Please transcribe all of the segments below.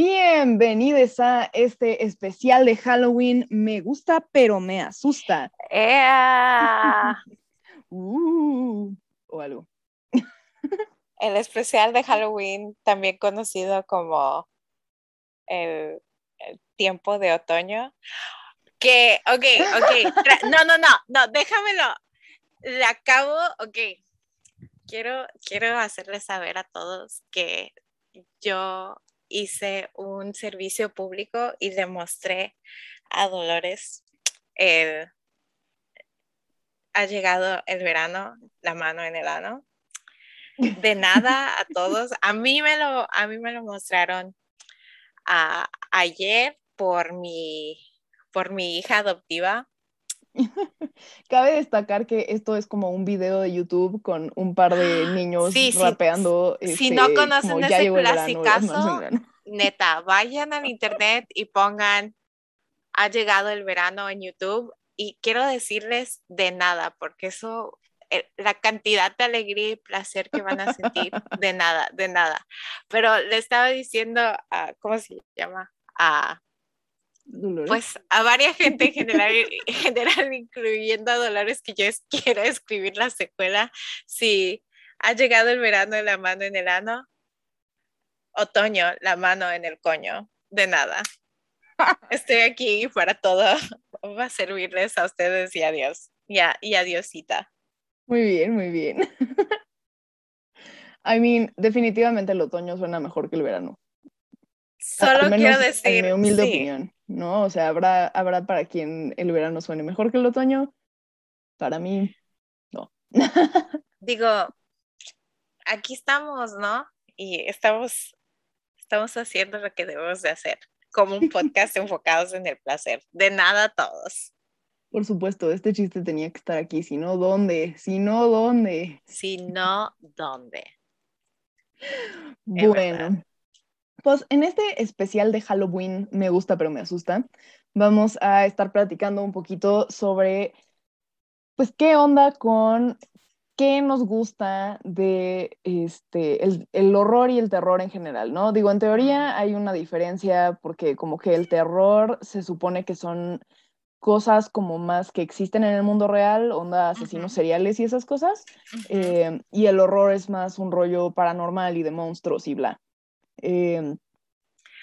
Bienvenidos a este especial de Halloween. Me gusta, pero me asusta. Uh, o algo. El especial de Halloween, también conocido como el, tiempo de otoño. Que, ok, ok. No, no, no, no, déjamelo. Le acabo, ok. Quiero, quiero hacerles saber a todos que yo hice un servicio público y demostré a Dolores el, ha llegado el verano, la mano en el ano. De nada a todos. A mí me lo, a mí me lo mostraron ayer por mi, por mi hija adoptiva. Cabe destacar que esto es como un video de YouTube con un par de niños rapeando. si no este, conocen ese clasicazo, neta, vayan al internet y pongan ha llegado el verano en YouTube y quiero decirles de nada, porque eso, eh, la cantidad de alegría y placer que van a sentir, de nada, de nada. Pero le estaba diciendo, a, ¿cómo se llama? A, pues a varias gente en general, en general, incluyendo a Dolores, que yo quiero escribir la secuela, si ha llegado el verano de la mano en el ano, otoño, la mano en el coño, de nada. Estoy aquí para todo, va a servirles a ustedes y adiós, ya, y adiosita. Muy bien, muy bien. I mean, definitivamente el otoño suena mejor que el verano. Solo quiero decir. En mi humilde opinión, ¿no? O sea, habrá, habrá para quien el verano suene mejor que el otoño. Para mí, no. Digo, aquí estamos, ¿no? Y estamos, estamos haciendo lo que debemos de hacer, como un podcast enfocados en el placer. De nada a todos. Por supuesto, este chiste tenía que estar aquí. Si no, ¿dónde? Si no, ¿dónde? Si no, ¿dónde? Bueno, pues en este especial de Halloween, me gusta pero me asusta, vamos a estar platicando un poquito sobre, pues, qué onda con qué nos gusta de este, el, el, horror y el terror en general, ¿no? Digo, en teoría hay una diferencia porque como que el terror se supone que son cosas como más que existen en el mundo real, onda asesinos seriales y esas cosas, eh, y el horror es más un rollo paranormal y de monstruos y bla. Eh,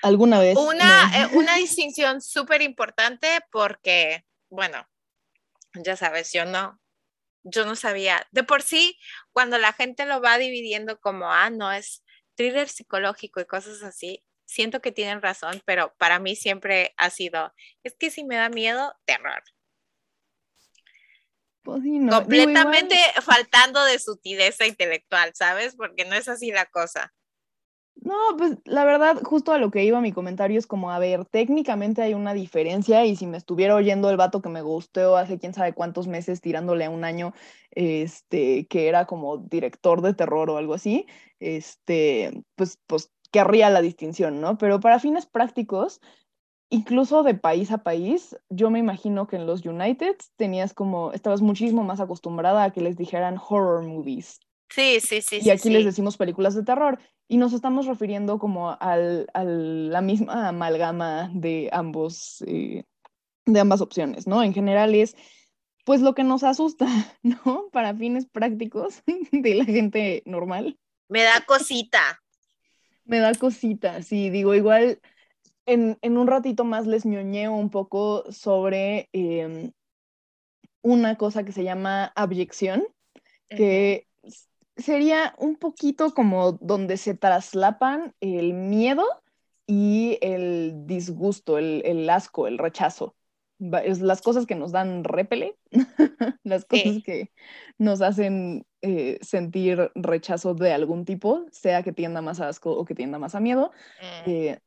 ¿Alguna vez? Una, eh, una distinción súper importante porque, bueno, ya sabes, yo no, yo no sabía. De por sí, cuando la gente lo va dividiendo como, ah, no, es thriller psicológico y cosas así, siento que tienen razón, pero para mí siempre ha sido, es que si me da miedo, terror. Pues no. Completamente faltando de sutileza intelectual, ¿sabes? Porque no es así la cosa. No, pues la verdad, justo a lo que iba mi comentario es como, a ver, técnicamente hay una diferencia y si me estuviera oyendo el vato que me gustó hace quién sabe cuántos meses tirándole a un año, este, que era como director de terror o algo así, este, pues, pues querría la distinción, ¿no? Pero para fines prácticos, incluso de país a país, yo me imagino que en los United tenías como, estabas muchísimo más acostumbrada a que les dijeran horror movies. Sí, sí, sí. Y aquí les decimos películas de terror. Y nos estamos refiriendo como al, a la misma amalgama de ambos, eh, de ambas opciones, ¿no? En general es, pues, lo que nos asusta, ¿no? Para fines prácticos de la gente normal. Me da cosita. Me da cosita, sí, digo, igual en, un ratito más les ñoñeo un poco sobre em, una cosa que se llama abyección, que sería un poquito como donde se traslapan el miedo y el disgusto, el, asco, el rechazo. Es las cosas que nos dan repele, las cosas que nos hacen eh, sentir rechazo de algún tipo, sea que tienda más a asco o que tienda más a miedo. Mm. Eh,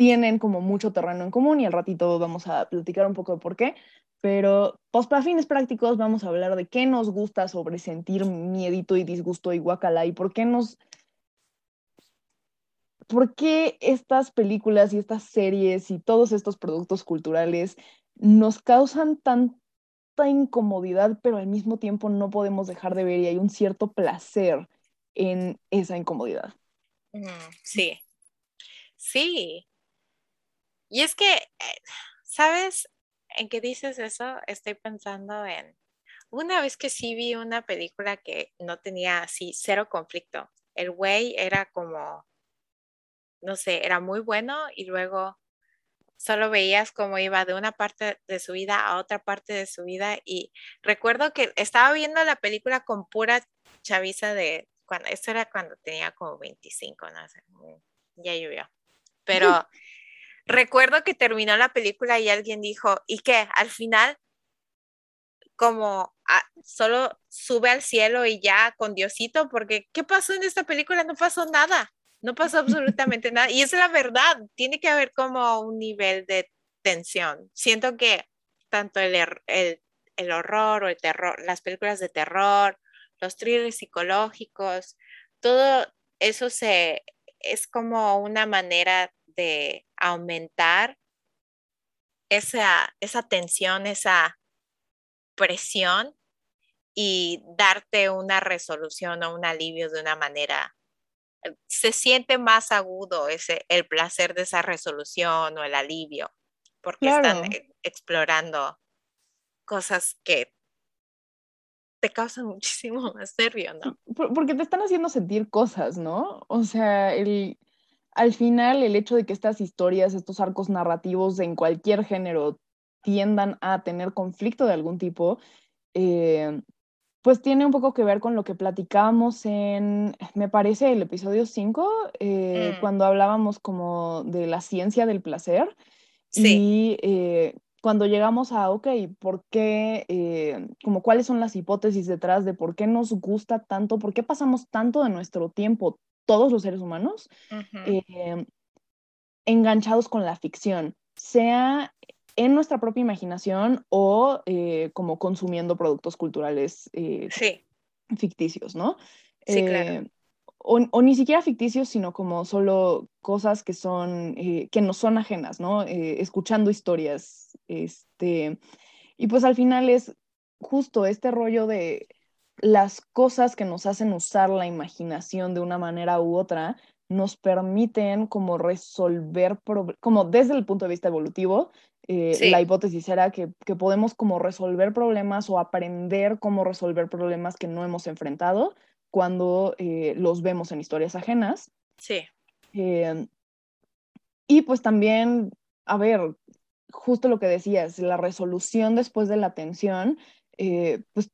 tienen como mucho terreno en común y al ratito vamos a platicar un poco de por qué. Pero pues para fines prácticos vamos a hablar de qué nos gusta sobre sentir miedito y disgusto y guacala y por qué nos... ¿Por qué estas películas y estas series y todos estos productos culturales nos causan tanta incomodidad, pero al mismo tiempo no podemos dejar de ver y hay un cierto placer en esa incomodidad? Sí, sí. Y es que, eh, ¿sabes? En qué dices eso, estoy pensando en una vez que sí vi una película que no tenía así cero conflicto. El güey era como, no sé, era muy bueno y luego solo veías cómo iba de una parte de su vida a otra parte de su vida. Y recuerdo que estaba viendo la película con pura chaviza de, cuando, esto era cuando tenía como 25, no sé, ya llovió. Pero recuerdo que terminó la película y alguien dijo, ¿y qué? Al final, como ah, solo sube al cielo y ya con Diosito, porque ¿qué pasó en esta película? No pasó nada, no pasó absolutamente nada. Y es la verdad, tiene que haber como un nivel de tensión. Siento que tanto el, el, el horror o el terror, las películas de terror, los thrillers psicológicos, todo eso se, es como una manera de aumentar esa, esa tensión, esa presión y darte una resolución o un alivio de una manera. Se siente más agudo ese, el placer de esa resolución o el alivio, porque están e, explorando cosas que te causan muchísimo más nervio, ¿no? Porque te están haciendo sentir cosas, ¿no? O sea, el, al final el hecho de que estas historias, estos arcos narrativos en cualquier género tiendan a tener conflicto de algún tipo, eh, pues tiene un poco que ver con lo que platicábamos en, me parece, el episodio 5, eh, mm. cuando hablábamos como de la ciencia del placer. Sí. Y eh, cuando llegamos a, ok, ¿por qué, como cuáles son las hipótesis detrás de por qué nos gusta tanto, por qué pasamos tanto de nuestro tiempo, todos los seres humanos, eh, enganchados con la ficción, sea en nuestra propia imaginación o eh, como consumiendo productos culturales eh, ficticios, ¿no? Sí, claro. O, ni siquiera ficticios, sino como solo cosas que son, que no son ajenas, ¿no? escuchando historias, este, y pues al final es justo este rollo de las cosas que nos hacen usar la imaginación de una manera u otra nos permiten como resolver, como desde el punto de vista evolutivo, eh, la hipótesis era que, podemos como resolver problemas o aprender cómo resolver problemas que no hemos enfrentado cuando eh, los vemos en historias ajenas. Sí. Eh, y pues también, a ver, justo lo que decías, la resolución después de la tensión, pues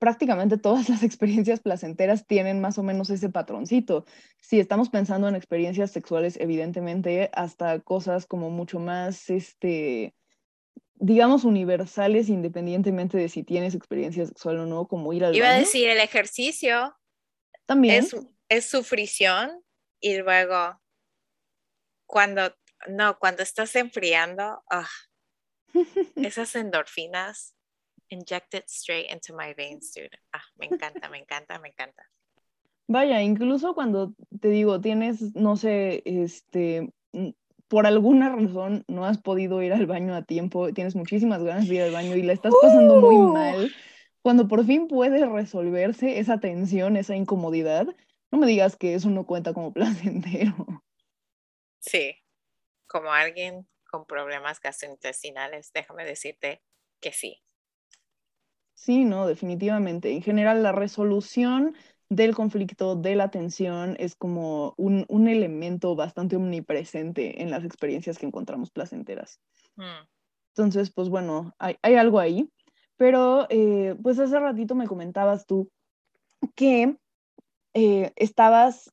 prácticamente todas las experiencias placenteras tienen más o menos ese patroncito. Si estamos pensando en experiencias sexuales, evidentemente, hasta cosas como mucho más, este, digamos, universales, independientemente de si tienes experiencia sexual o no, como ir al Iba a decir, el ejercicio. También. Es, es sufrición y luego cuando, no, cuando estás enfriando, ah, esas endorfinas injected straight into my veins, dude. Ah, me encanta, me encanta, me encanta. Vaya, incluso cuando te digo, tienes, no sé, este, por alguna razón no has podido ir al baño a tiempo, tienes muchísimas ganas de ir al baño y la estás pasando muy ¡Uh! mal, cuando por fin puede resolverse esa tensión, esa incomodidad, no me digas que eso no cuenta como placentero. Sí, como alguien con problemas gastrointestinales, déjame decirte que sí. Sí, no, definitivamente. En general, la resolución del conflicto, de la tensión, es como un, elemento bastante omnipresente en las experiencias que encontramos placenteras. Mm. Entonces, pues bueno, hay, algo ahí. Pero, eh, pues hace ratito me comentabas tú que eh, estabas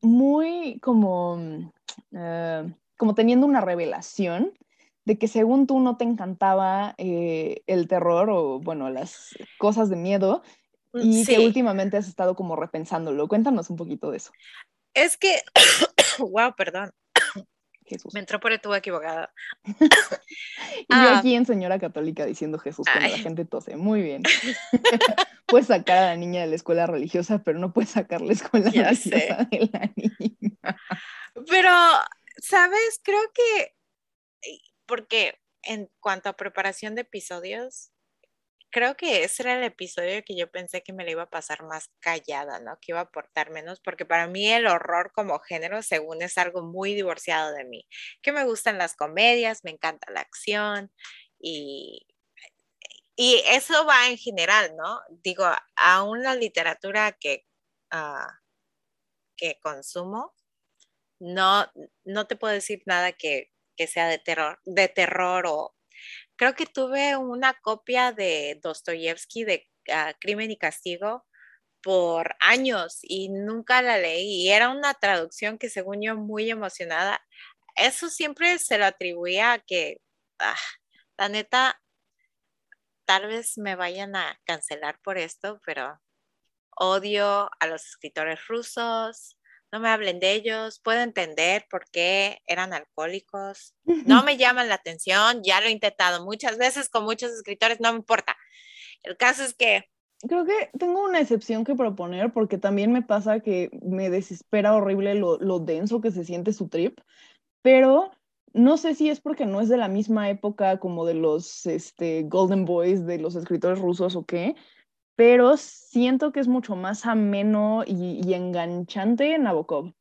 muy como, mm, eh, como teniendo una revelación de que según tú no te encantaba eh, el terror o, bueno, las cosas de miedo mm, y que últimamente has estado como repensándolo. Cuéntanos un poquito de eso. Es que, wow, perdón. Jesús. Me entró por el tubo equivocado. y yo ah. aquí en señora católica diciendo Jesús cuando la gente tose. Muy bien. puedes sacar a la niña de la escuela religiosa, pero no puedes sacar la escuela religiosa de la niña. Pero, ¿sabes? Creo que, porque en cuanto a preparación de episodios, creo que ese era el episodio que yo pensé que me le iba a pasar más callada, ¿no? Que iba a aportar menos, porque para mí el horror como género, según es algo muy divorciado de mí, que me gustan las comedias, me encanta la acción y, y eso va en general, ¿no? Digo, aún la literatura que, uh, que consumo, no, no te puedo decir nada que, que sea de terror, de terror o, creo que tuve una copia de Dostoyevsky de ah, Crimen y Castigo por años y nunca la leí. Y era una traducción que según yo muy emocionada. Eso siempre se lo atribuía a que, ah, la neta, tal vez me vayan a cancelar por esto, pero odio a los escritores rusos, no me hablen de ellos, puedo entender por qué eran alcohólicos, no me llaman la atención, ya lo he intentado muchas veces con muchos escritores, no me importa. El caso es que... Creo que tengo una excepción que proponer porque también me pasa que me desespera horrible lo, denso que se siente su trip, pero no sé si es porque no es de la misma época como de los este, Golden Boys, de los escritores rusos o qué, pero siento que es mucho más ameno y, enganchante Nabokov.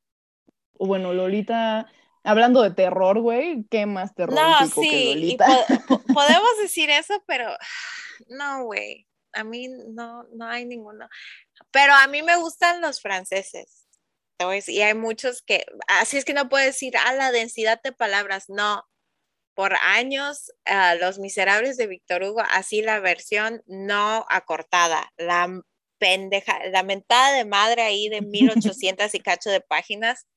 O bueno, Lolita, hablando de terror, güey, ¿qué más terror no, sí, que Lolita? podemos decir eso, pero no, güey, a mí no, no hay ninguno. Pero a mí me gustan los franceses. Y hay muchos que, así es que no puedo decir, a ah, la densidad de palabras, no, por años Los Miserables de Víctor Hugo, así la versión no acortada, la pendeja, la mentada de madre ahí de 1800 y cacho de páginas.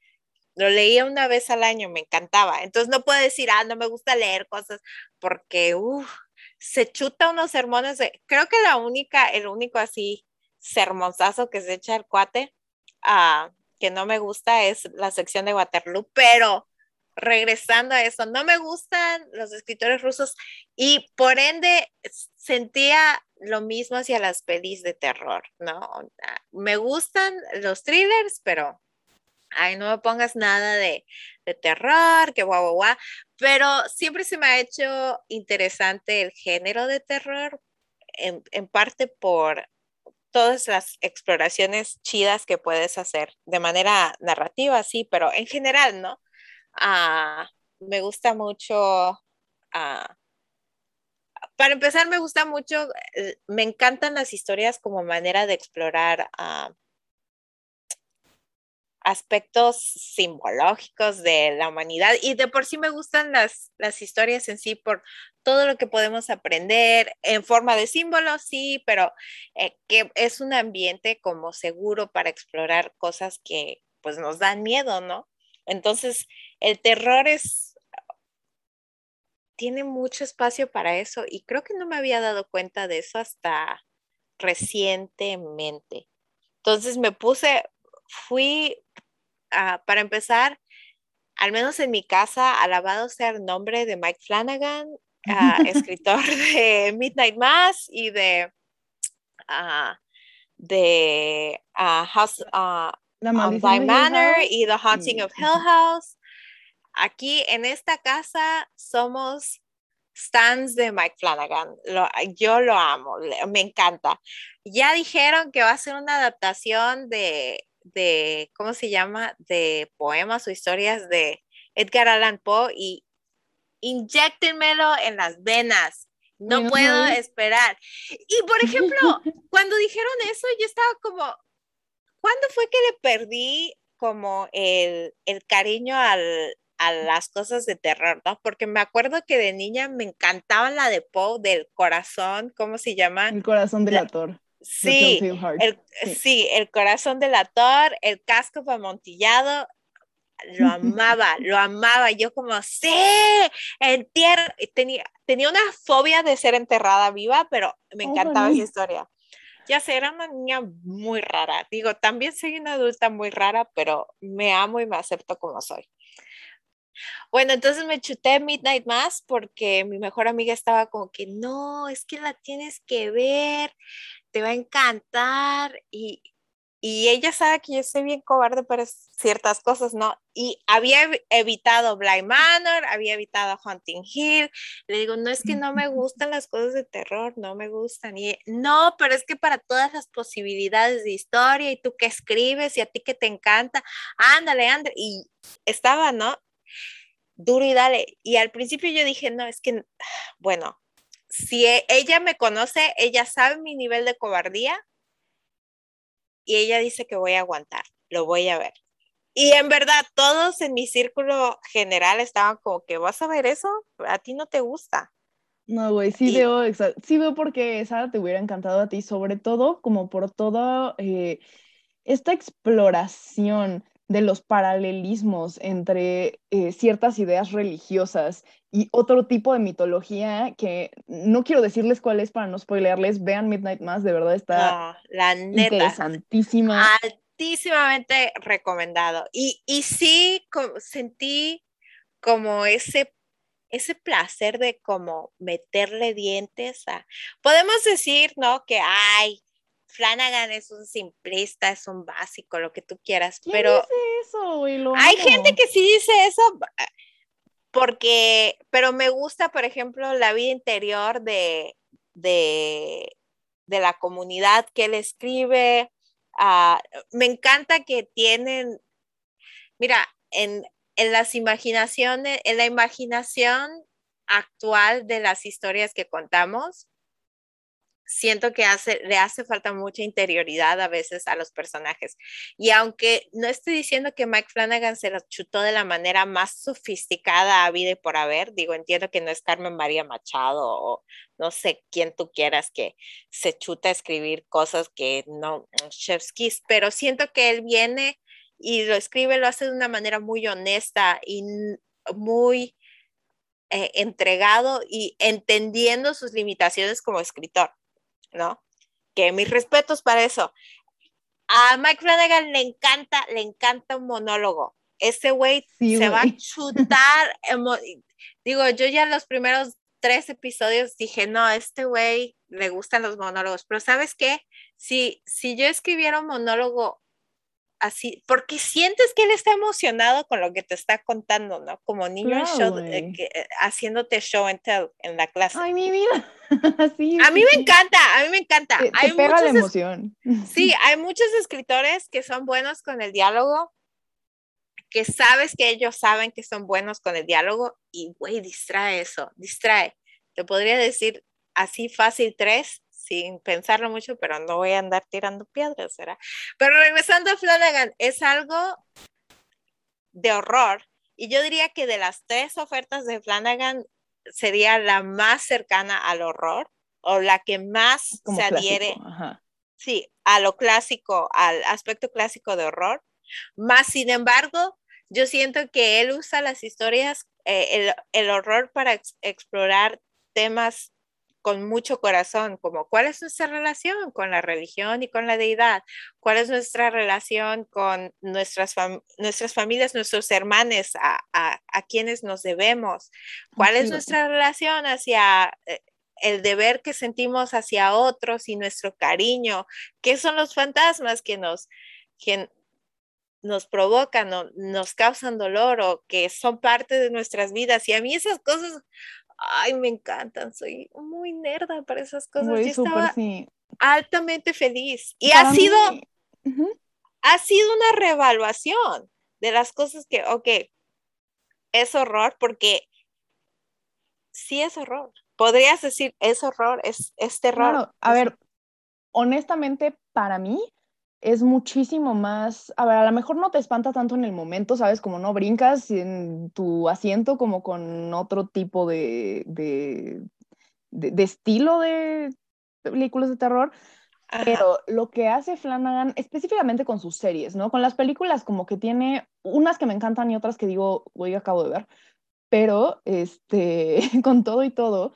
Lo leía una vez al año, me encantaba. Entonces no puedo decir, ah, no me gusta leer cosas porque, se chuta unos sermones. creo que la única, el único así sermonzazo que se echa el cuate, ah, que no me gusta es la sección de Waterloo, pero regresando a eso, no me gustan los escritores rusos y por ende sentía lo mismo hacia las pelis de terror, ¿no? Me gustan los thrillers, pero ay, no me pongas nada de, terror, que guau, guau, guau, pero siempre se me ha hecho interesante el género de terror, en, en parte por todas las exploraciones chidas que puedes hacer de manera narrativa, sí, pero en general, ¿no? Ah, me gusta mucho, ah, para empezar, me gusta mucho, eh, me encantan las historias como manera de explorar ah, aspectos simbológicos de la humanidad y de por sí me gustan las, las historias en sí por todo lo que podemos aprender en forma de símbolos, sí, pero eh, que es un ambiente como seguro para explorar cosas que pues nos dan miedo, ¿no? Entonces, el terror es, tiene mucho espacio para eso y creo que no me había dado cuenta de eso hasta recientemente. Entonces me puse, fui, para empezar, al menos en mi casa, alabado sea el nombre de Mike Flanagan, escritor de Midnight Mass y de, uh, de House, by Manor y The Haunting of Hill House. Aquí en esta casa somos stands de Mike Flanagan. yo lo amo, me encanta. Ya dijeron que va a ser una adaptación de, de, ¿cómo se llama? De poemas o historias de Edgar Allan Poe y inyectenmelo en las venas. No puedo esperar. Y por ejemplo, cuando dijeron eso, yo estaba como, ¿Cuándo fue que le perdí como el, cariño a las cosas de terror, ¿no? Porque me acuerdo que de niña me encantaba la de Poe del corazón, ¿cómo se llama? El corazón del actor. Sí, el, sí. el corazón del actor, el casco amontillado, lo amaba, lo amaba. Yo como, sí, entierro. Tenía, tenía una fobia de ser enterrada viva, pero me encantaba esa historia ya sé, era una niña muy rara. Digo, también soy una adulta muy rara, pero me amo y me acepto como soy. Bueno, entonces me chuté Midnight Mass porque mi mejor amiga estaba como que, no, es que la tienes que ver, te va a encantar. Y, y ella sabe que yo soy bien cobarde para ciertas cosas, ¿no? Y había evitado Blind Manor, había evitado Hunting Hill. Le digo, no es que no me gustan las cosas de terror, no me gustan. Y no, pero es que para todas las posibilidades de historia y tú que escribes y a ti que te encanta, ándale, ándale. Y estaba, ¿no? Duro y dale. Y al principio yo dije, no, es que, bueno, si e, ella me conoce, ella sabe mi nivel de cobardía y ella dice que voy a aguantar, lo voy a ver. Y en verdad, todos en mi círculo general estaban como que, ¿vas a ver eso? A ti no te gusta. No, güey, sí veo, sí veo porque esa te hubiera encantado a ti, sobre todo como por toda eh, esta exploración de los paralelismos entre eh, ciertas ideas religiosas y otro tipo de mitología que no quiero decirles cuál es para no spoilearles, vean Midnight Mass, de verdad está la neta, interesantísima. Altísimamente recomendado. Y, y sí, sentí como ese ese placer de como meterle dientes a, podemos decir, ¿no? Que, ay, Flanagan es un simplista, es un básico, lo que tú quieras, pero dice eso, hay gente que sí dice eso porque, pero me gusta, por ejemplo, la vida interior de, de, la comunidad que él escribe. Ah, me encanta que tienen, mira, en, en las imaginaciones, en la imaginación actual de las historias que contamos, siento que hace, le hace falta mucha interioridad a veces a los personajes. Y aunque no estoy diciendo que Mike Flanagan se lo chutó de la manera más sofisticada a vida y por haber, digo, entiendo que no es Carmen María Machado o no sé quién tú quieras que se chuta a escribir cosas que no, Chef's Kiss, pero siento que él viene y lo escribe, lo hace de una manera muy honesta y muy... Eh, entregado y entendiendo sus limitaciones como escritor. ¿No? Que mis respetos para eso. A Mike Flanagan le encanta, le encanta un monólogo. Ese güey se va a chutar. Digo, yo ya los primeros tres episodios dije, no, este güey le gustan los monólogos, pero ¿sabes qué? Si, si yo escribiera un monólogo así, porque sientes que él está emocionado con lo que te está contando, ¿no? Como niño show, eh, eh, haciéndote show and tell en la clase. Ay, mi vida. a mí me encanta, a mí me encanta. hay pega la emoción. Sí, hay muchos escritores que son buenos con el diálogo, que sabes que ellos saben que son buenos con el diálogo y, güey, distrae eso, distrae. Te podría decir así fácil tres sin pensarlo mucho, pero no voy a andar tirando piedras, ¿verdad? Pero regresando a Flanagan, es algo de horror. Y yo diría que de las tres ofertas de Flanagan sería la más cercana al horror o la que más se adhiere sí, a lo clásico, al aspecto clásico de horror. Más sin embargo, yo siento que él usa las historias, eh, el, horror para explorar temas con mucho corazón, como cuál es nuestra relación con la religión y con la deidad, cuál es nuestra relación con nuestras, nuestras familias, nuestros hermanos, a, a, quienes nos debemos, cuál es. nuestra relación hacia eh, el deber que sentimos hacia otros y nuestro cariño, qué son los fantasmas que nos, que nos provocan o nos causan dolor o que son parte de nuestras vidas. Y a mí esas cosas ay, me encantan, soy muy nerda para esas cosas. Yo estaba altamente feliz. Y ha sido, ha sido una reevaluación de las cosas que, ok, es horror porque sí es horror. Podrías decir, es horror, es, es terror. a ver, honestamente, para mí, es muchísimo más, a ver, a lo mejor no te espanta tanto en el momento, ¿sabes? Como no brincas en tu asiento como con otro tipo de, de, de, estilo de películas de terror, pero lo que hace Flanagan específicamente con sus series, ¿no? Con las películas como que tiene unas que me encantan y otras que digo, voy acabo de ver, pero este, con todo y todo,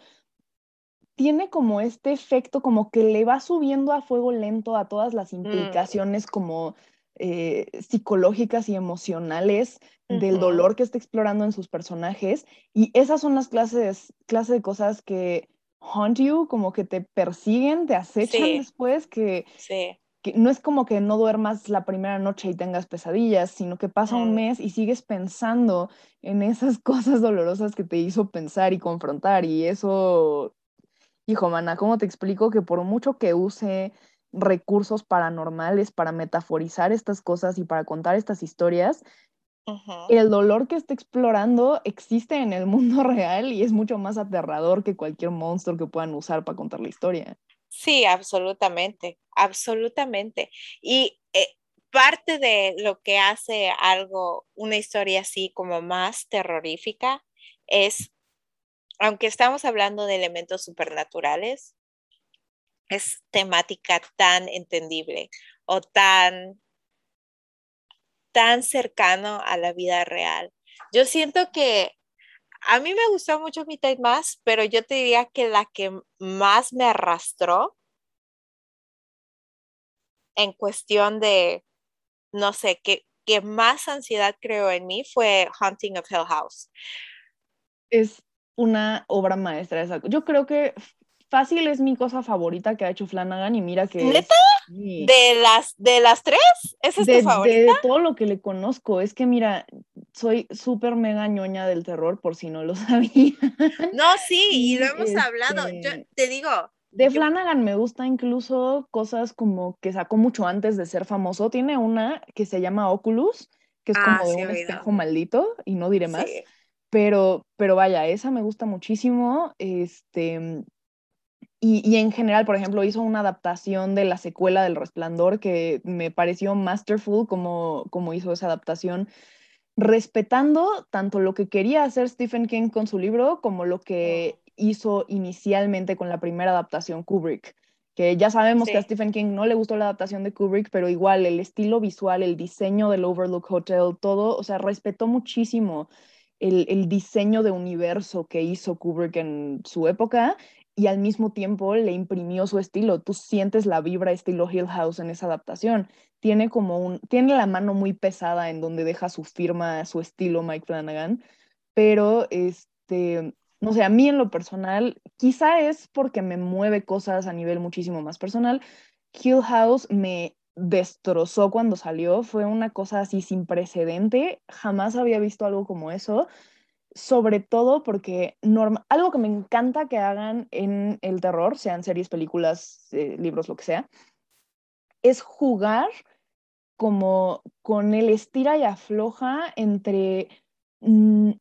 tiene como este efecto como que le va subiendo a fuego lento a todas las mm. implicaciones como eh, psicológicas y emocionales del dolor que está explorando en sus personajes. Y esas son las clases, clases de cosas que haunt you, como que te persiguen, te acechan después, que, que, no es como que no duermas la primera noche y tengas pesadillas, sino que pasa un mes y sigues pensando en esas cosas dolorosas que te hizo pensar y confrontar. Y eso, hijo, mana, ¿cómo te explico que por mucho que use recursos paranormales para metaforizar estas cosas y para contar estas historias, el dolor que está explorando existe en el mundo real y es mucho más aterrador que cualquier monstruo que puedan usar para contar la historia. Sí, absolutamente, absolutamente. Y eh, parte de lo que hace algo, una historia así como más terrorífica, es, aunque estamos hablando de elementos supernaturales, es temática tan entendible o tan tan cercano a la vida real. Yo siento que a mí me gustó mucho Midnight Más, pero yo te diría que la que más me arrastró en cuestión de, no sé, que, que más ansiedad creó en mí fue Haunting of Hill House. Es una obra maestra esa. Yo creo que fácil es mi cosa favorita que ha hecho Flanagan y mira que... ¿Neta? ¿De, las, ¿De las tres? ¿Esa es tu favorita? De todo lo que le conozco. Es que mira, soy súper mega ñoña del terror, por si no lo sabía. No, sí, y lo hemos hablado. Yo este, te digo... De Flanagan me gusta incluso cosas como que sacó mucho antes de ser famoso. Tiene una que se llama Oculus, que es como ah, de un espejo maldito, y no diré más. Pero, pero vaya, esa me gusta muchísimo. Este, y, en general, por ejemplo, hizo una adaptación de la secuela del Resplandor que me pareció masterful como, como hizo esa adaptación, respetando tanto lo que quería hacer Stephen King con su libro como lo que hizo inicialmente con la primera adaptación Kubrick. Que ya sabemos que a Stephen King no le gustó la adaptación de Kubrick, pero igual el estilo visual, el diseño del Overlook Hotel, todo, o sea, respetó muchísimo el, el, diseño de universo que hizo Kubrick en su época y al mismo tiempo le imprimió su estilo. Tú sientes la vibra estilo Hill House en esa adaptación. Tiene como un, tiene la mano muy pesada en donde deja su firma, su estilo Mike Flanagan, pero este, no sé, a mí en lo personal, quizá es porque me mueve cosas a nivel muchísimo más personal. Hill House me destrozó cuando salió, fue una cosa así sin precedente, jamás había visto algo como eso sobre todo porque algo que me encanta que hagan en el terror, sean series, películas, eh, libros, lo que sea, es jugar como con el estira y afloja entre mm,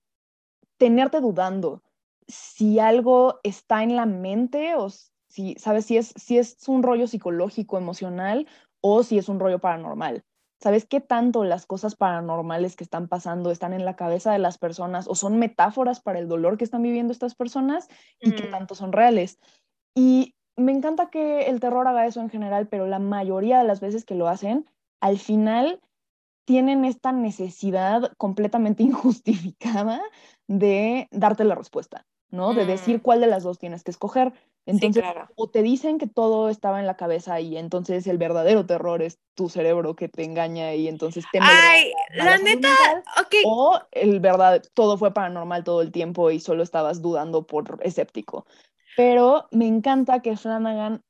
tenerte dudando si algo está en la mente o si, ¿sabes? Si es, si es un rollo psicológico, emocional o si es un rollo paranormal. ¿Sabes qué tanto las cosas paranormales que están pasando están en la cabeza de las personas o son metáforas para el dolor que están viviendo estas personas y qué mm. tanto son reales? Y me encanta que el terror haga eso en general, pero la mayoría de las veces que lo hacen, al final tienen esta necesidad completamente injustificada de darte la respuesta, ¿no? De decir mm. cuál de las dos tienes que escoger. Entonces, o te dicen que todo estaba en la cabeza y entonces el verdadero terror es tu cerebro que te engaña y entonces te... Ay, la, neta, ok. O el verdad, todo fue paranormal todo el tiempo y solo estabas dudando por escéptico. Pero me encanta que Flanagan,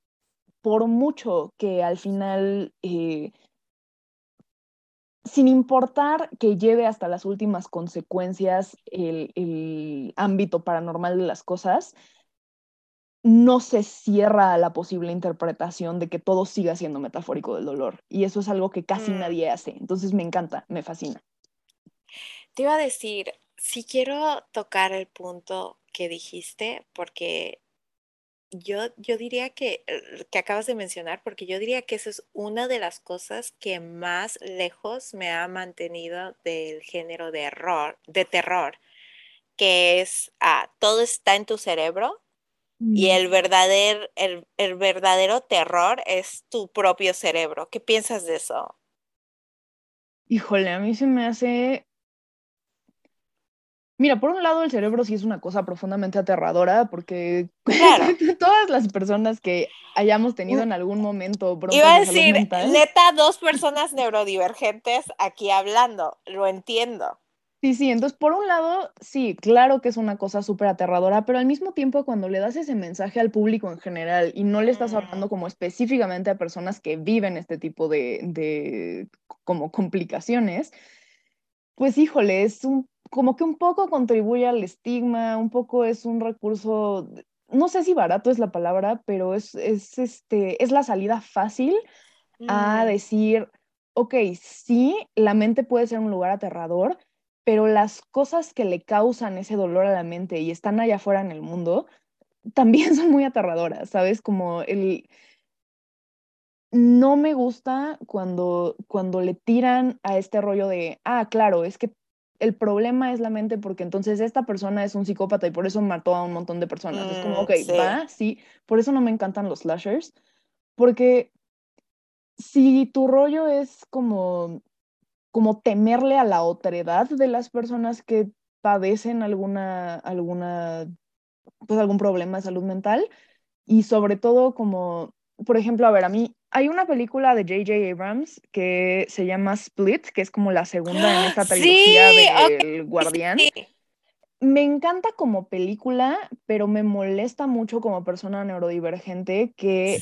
por mucho que al final, eh, sin importar que lleve hasta las últimas consecuencias el, el ámbito paranormal de las cosas, no se cierra a la posible interpretación de que todo siga siendo metafórico del dolor. Y eso es algo que casi mm. nadie hace. Entonces me encanta, me fascina. Te iba a decir, si quiero tocar el punto que dijiste, porque yo, yo diría que, eh, que acabas de mencionar, porque yo diría que esa es una de las cosas que más lejos me ha mantenido del género de, error, de terror, que es, ah, todo está en tu cerebro y el verdadero, el, el, verdadero terror es tu propio cerebro. ¿Qué piensas de eso? Híjole, a mí se me hace Mira, por un lado el cerebro sí es una cosa profundamente aterradora porque todas las personas que hayamos tenido en algún momento Iba a decir, neta, dos personas neurodivergentes aquí hablando, lo entiendo. Sí, sí, entonces por un lado, sí, claro que es una cosa súper aterradora, pero al mismo tiempo cuando le das ese mensaje al público en general y no le estás hablando como específicamente a personas que viven este tipo de, de como complicaciones, pues híjole, es un, como que un poco contribuye al estigma, un poco es un recurso, no sé si barato es la palabra, pero es, es, este, es la salida fácil a mm. decir, ok, sí, la mente puede ser un lugar aterrador, pero las cosas que le causan ese dolor a la mente y están allá afuera en el mundo, también son muy aterradoras, ¿sabes? Como el... No me gusta cuando, cuando le tiran a este rollo de, ah, claro, es que el problema es la mente porque entonces esta persona es un psicópata y por eso mató a un montón de personas. es como, mm, ok, va, sí, por eso no me encantan los slashers, porque si tu rollo es como como temerle a la otredad de las personas que padecen alguna, alguna, pues algún problema de salud mental y sobre todo como, por ejemplo, a ver, a mí hay una película de J.J. Abrams que se llama Split, que es como la segunda en esta trilogía del Guardián me encanta como película, pero me molesta mucho como persona neurodivergente que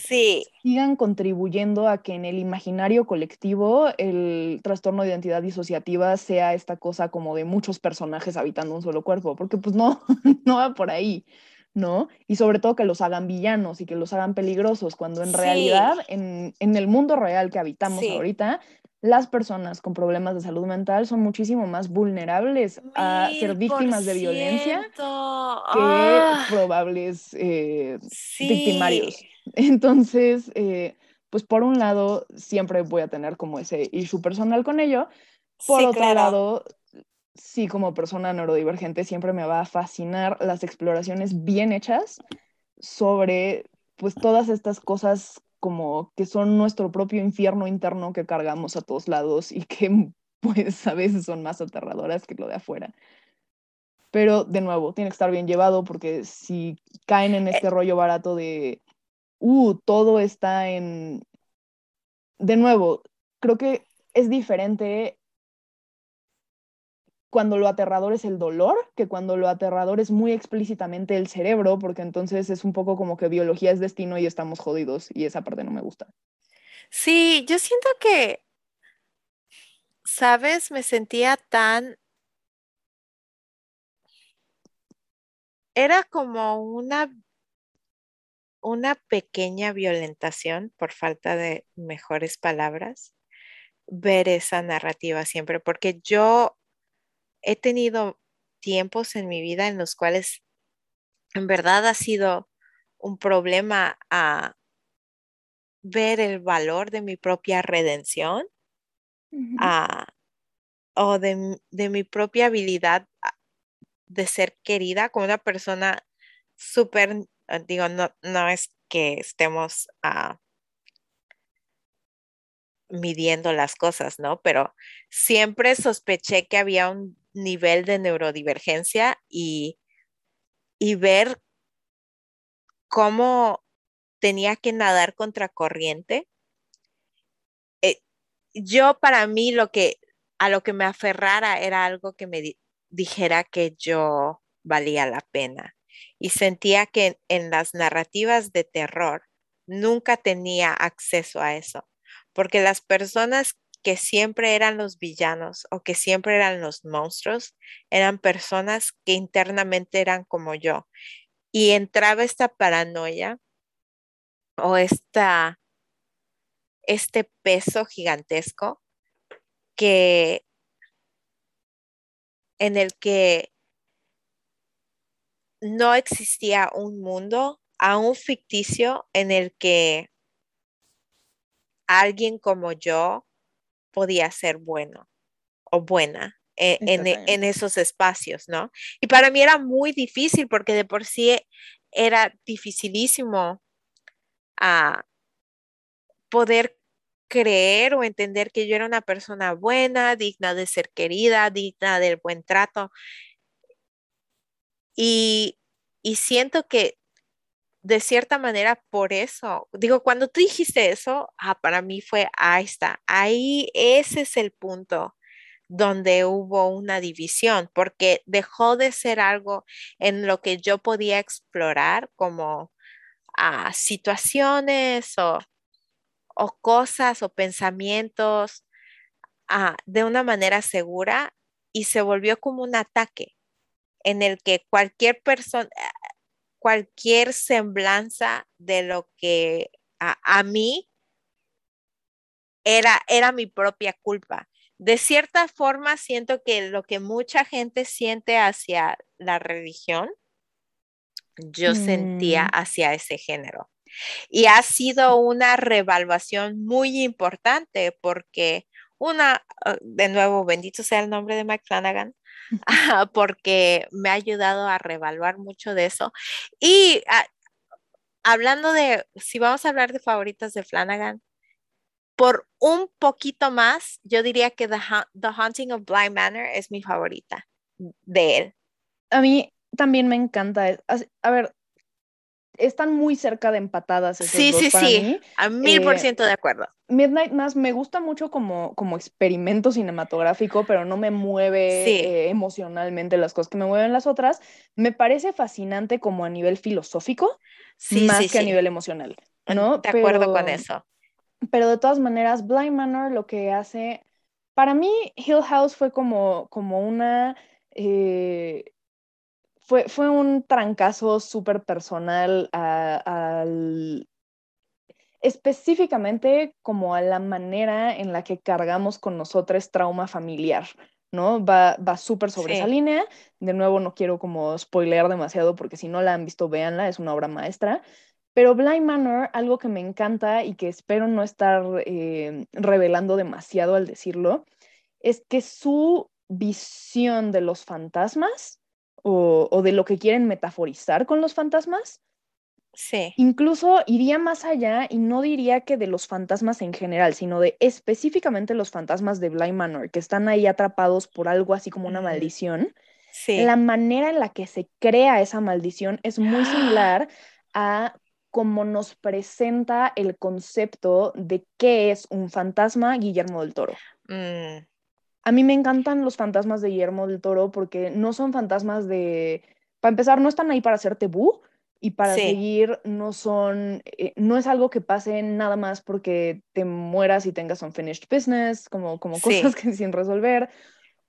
sigan contribuyendo a que en el imaginario colectivo el trastorno de identidad disociativa sea esta cosa como de muchos personajes habitando un solo cuerpo, porque pues no, no va por ahí. ¿No? Y sobre todo que los hagan villanos y que los hagan peligrosos, cuando en realidad en, el mundo real que habitamos ahorita, las personas con problemas de salud mental son muchísimo más vulnerables a ser víctimas de violencia que ah. probables eh, victimarios. Entonces, eh, pues por un lado, siempre voy a tener como ese issue personal con ello. Por otro lado, sí, como persona neurodivergente, siempre me va a fascinar las exploraciones bien hechas sobre pues todas estas cosas como que son nuestro propio infierno interno que cargamos a todos lados y que pues a veces son más aterradoras que lo de afuera. Pero de nuevo, tiene que estar bien llevado porque si caen en este rollo barato de, uh, todo está en... De nuevo, creo que es diferente cuando lo aterrador es el dolor, que cuando lo aterrador es muy explícitamente el cerebro, porque entonces es un poco como que biología es destino y estamos jodidos y esa parte no me gusta. Sí, yo siento que, sabes, me sentía tan... Era como una, una pequeña violentación, por falta de mejores palabras, ver esa narrativa siempre, porque yo he tenido tiempos en mi vida en los cuales en verdad ha sido un problema a ver el valor de mi propia redención o de, mi propia habilidad de ser querida como una persona súper, digo, no, no es que estemos a midiendo las cosas, ¿no? Pero siempre sospeché que había un nivel de neurodivergencia y, y ver cómo tenía que nadar contra corriente. Eh, yo para mí lo que a lo que me aferrara era algo que me dijera que yo valía la pena y sentía que en las narrativas de terror nunca tenía acceso a eso porque las personas que siempre eran los villanos o que siempre eran los monstruos eran personas que internamente eran como yo. Y entraba esta paranoia o esta, este peso gigantesco que en el que no existía un mundo, aún ficticio, en el que alguien como yo podía ser bueno o buena e, en, esos espacios, ¿no? Y para mí era muy difícil porque de por sí era dificilísimo a ah, poder creer o entender que yo era una persona buena, digna de ser querida, digna del buen trato. Y, y siento que de cierta manera por eso, digo, cuando tú dijiste eso, ah, para mí fue, ahí está, ahí ese es el punto donde hubo una división, porque dejó de ser algo en lo que yo podía explorar como ah, situaciones o, cosas o pensamientos ah, de una manera segura y se volvió como un ataque en el que cualquier persona, cualquier semblanza de lo que a, mí era, era mi propia culpa. De cierta forma, siento que lo que mucha gente siente hacia la religión, yo sentía mm. hacia ese género. Y ha sido una revaluación muy importante porque una, ah, de nuevo, bendito sea el nombre de Mike Flanagan, porque me ha ayudado a revaluar mucho de eso. Y ah, hablando de, si vamos a hablar de favoritas de Flanagan, por un poquito más, yo diría que The, The Haunting of Blind Manor es mi favorita de él. A mí también me encanta. A ver, están muy cerca de empatadas. sí, sí, sí, a mil por eh, ciento de acuerdo. Midnight Mass me gusta mucho como, como experimento cinematográfico, pero no me mueve eh, emocionalmente las cosas que me mueven las otras. Me parece fascinante como a nivel filosófico, más que a nivel emocional. ¿no? De acuerdo con eso. Pero de todas maneras, Blind Manor lo que hace, para mí, Hill House fue como, como una... Eh, fue, fue un trancazo súper personal al, específicamente como a la manera en la que cargamos con nosotros trauma familiar, ¿no? Va, va súper sobre esa línea. De nuevo, no quiero como spoilear demasiado porque si no la han visto, véanla, es una obra maestra. Pero Blind Manor, algo que me encanta y que espero no estar eh, revelando demasiado al decirlo, es que su visión de los fantasmas o, de lo que quieren metaforizar con los fantasmas. Sí. Incluso iría más allá y no diría que de los fantasmas en general, sino de específicamente los fantasmas de Blind Manor, que están ahí atrapados por algo así como una maldición. Sí. La manera en la que se crea esa maldición es muy similar a cómo nos presenta el concepto de qué es un fantasma Guillermo del Toro. Mm. A mí me encantan los fantasmas de Guillermo del Toro porque no son fantasmas de, para empezar, no están ahí para hacerte bu y para seguir no son, eh, no es algo que pase nada más porque te mueras y tengas unfinished business, como, como cosas que sin resolver,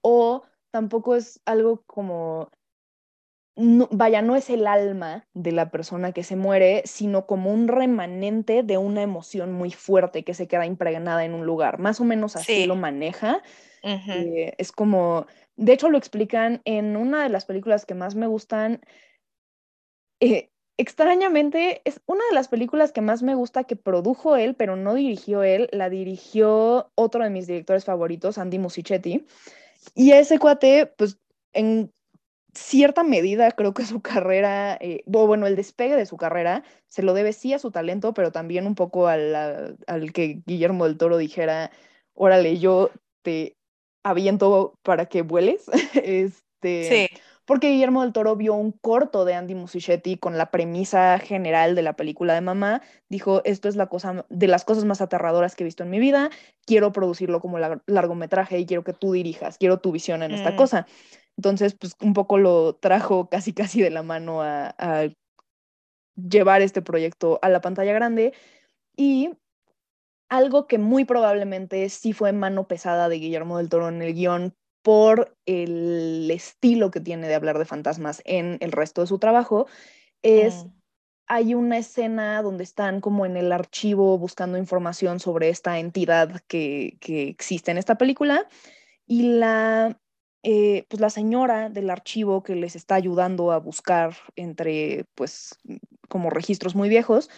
o tampoco es algo como, vaya, no es el alma de la persona que se muere, sino como un remanente de una emoción muy fuerte que se queda impregnada en un lugar. Más o menos así lo maneja. Eh, es como, de hecho lo explican en una de las películas que más me gustan. Eh, extrañamente, es una de las películas que más me gusta que produjo él, pero no dirigió él, la dirigió otro de mis directores favoritos, Andy Musichetti. Y ese cuate, pues en cierta medida creo que su carrera, eh, bueno, el despegue de su carrera se lo debe sí a su talento, pero también un poco al, al que Guillermo del Toro dijera, órale, yo te aviento para que vueles. este, sí. Porque Guillermo del Toro vio un corto de Andy Musichetti con la premisa general de la película de mamá. Dijo, esto es la cosa de las cosas más aterradoras que he visto en mi vida. Quiero producirlo como largometraje y quiero que tú dirijas. Quiero tu visión en esta mm. cosa. Entonces, pues un poco lo trajo casi casi de la mano a, a llevar este proyecto a la pantalla grande. Y algo que muy probablemente sí fue mano pesada de Guillermo del Toro en el guion por el estilo que tiene de hablar de fantasmas en el resto de su trabajo, es, mm. hay una escena donde están como en el archivo buscando información sobre esta entidad que, que existe en esta película y la, eh, pues la señora del archivo que les está ayudando a buscar entre, pues, como registros muy viejos,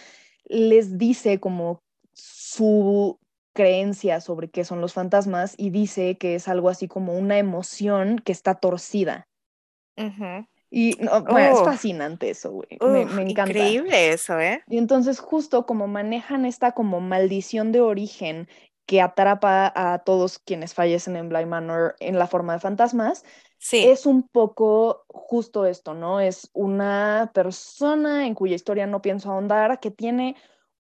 les dice como su creencia sobre qué son los fantasmas y dice que es algo así como una emoción que está torcida. Y bueno, es fascinante eso, güey. Me, me, encanta. Increíble eso, ¿eh? Y entonces justo como manejan esta como maldición de origen que atrapa a todos quienes fallecen en Blind Manor en la forma de fantasmas, es un poco justo esto, ¿no? Es una persona en cuya historia no pienso ahondar, que tiene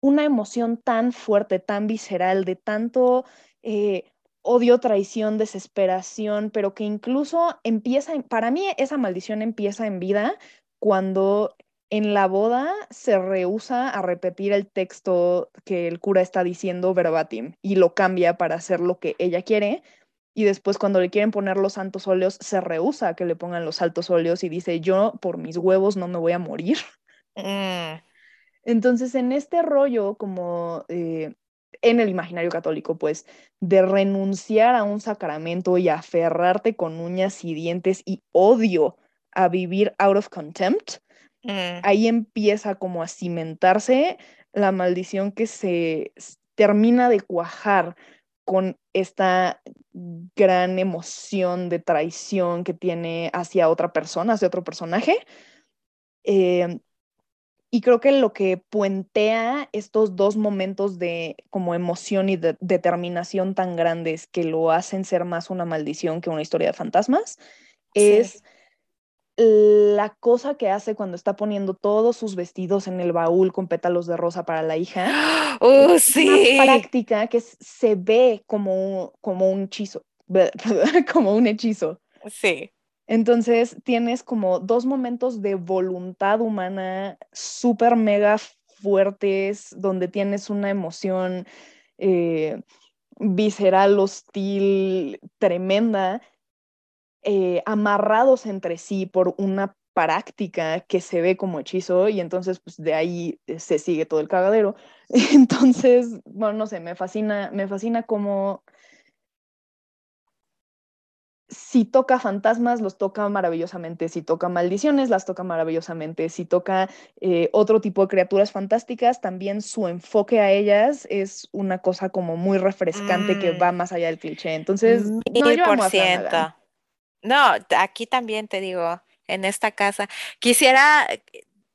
una emoción tan fuerte, tan visceral, de tanto eh, odio, traición, desesperación, pero que incluso empieza, para mí esa maldición empieza en vida cuando en la boda se rehúsa a repetir el texto que el cura está diciendo verbatim y lo cambia para hacer lo que ella quiere. Y después cuando le quieren poner los santos óleos, se rehúsa a que le pongan los altos óleos y dice, yo por mis huevos no me voy a morir. Mm. Entonces, en este rollo, como eh, en el imaginario católico, pues, de renunciar a un sacramento y aferrarte con uñas y dientes y odio a vivir out of contempt, mm. ahí empieza como a cimentarse la maldición que se termina de cuajar con esta gran emoción de traición que tiene hacia otra persona, hacia otro personaje. Eh, y creo que lo que puentea estos dos momentos de como emoción y de determinación tan grandes que lo hacen ser más una maldición que una historia de fantasmas es la cosa que hace cuando está poniendo todos sus vestidos en el baúl con pétalos de rosa para la hija. ¡Oh, sí! Una práctica que se ve como, como un hechizo, como un hechizo. Sí. Entonces tienes como dos momentos de voluntad humana súper mega fuertes, donde tienes una emoción eh, visceral, hostil, tremenda, eh, amarrados entre sí por una práctica que se ve como hechizo y entonces pues de ahí eh, se sigue todo el cagadero. Entonces, bueno, no sé, me fascina, me fascina cómo si toca fantasmas, los toca maravillosamente. Si toca maldiciones, las toca maravillosamente. Si toca eh, otro tipo de criaturas fantásticas, también su enfoque a ellas es una cosa como muy refrescante que va mm. más allá del cliché. Entonces, no, por ciento. No, aquí también te digo, en esta casa, quisiera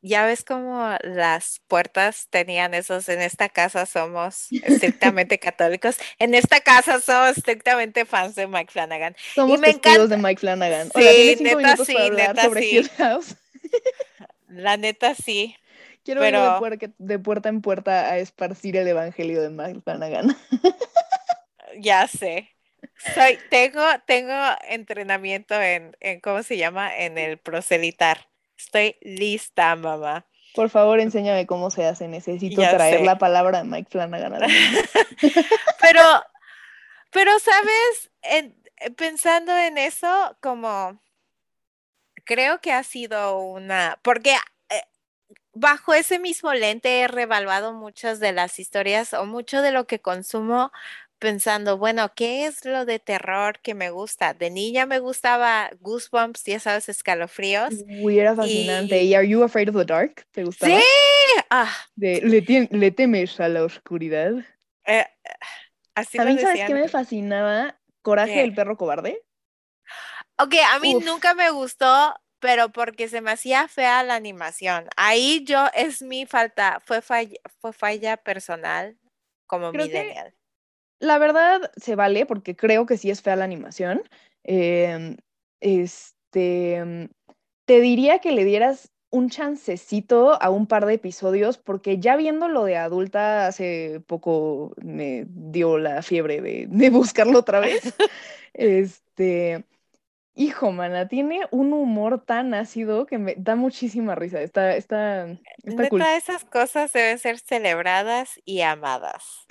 ya ves como las puertas tenían esos, en esta casa somos estrictamente católicos, en esta casa somos estrictamente fans de Mike Flanagan. Somos y me de Mike Flanagan. Sí, neta sí, neta sí. La neta sí. Quiero ir de puerta, de puerta en puerta a esparcir el evangelio de Mike Flanagan. ya sé. Soy, tengo, tengo entrenamiento en, en, ¿cómo se llama? En el proselitar. Estoy lista, mamá. Por favor, enséñame cómo se hace. Necesito traer la palabra de Mike Flanagan. pero, pero, ¿sabes? pensando en eso, como creo que ha sido una, porque eh, bajo ese mismo lente he revaluado muchas de las historias o mucho de lo que consumo pensando, bueno, ¿qué es lo de terror que me gusta? De niña me gustaba Goosebumps, ya sabes, escalofríos. Uy, era fascinante. ¿Y Are You Afraid of the Dark? ¿Te gustaba? Sí. Ah. le, temes a la oscuridad? Eh, así ¿También sabes qué me fascinaba? Coraje del perro cobarde. Ok, a mí nunca me gustó, pero porque se me hacía fea la animación. Ahí yo, es mi falta, fue falla, fue falla personal como mi millennial la verdad se vale porque creo que sí es fea la animación. Em, este, te diría que le dieras un chancecito a un par de episodios porque ya viéndolo de adulta hace poco me dio la fiebre de, buscarlo otra vez. este, hijo, mana, tiene un humor tan ácido que me da muchísima risa. Está, está, está esas cosas deben ser celebradas y amadas.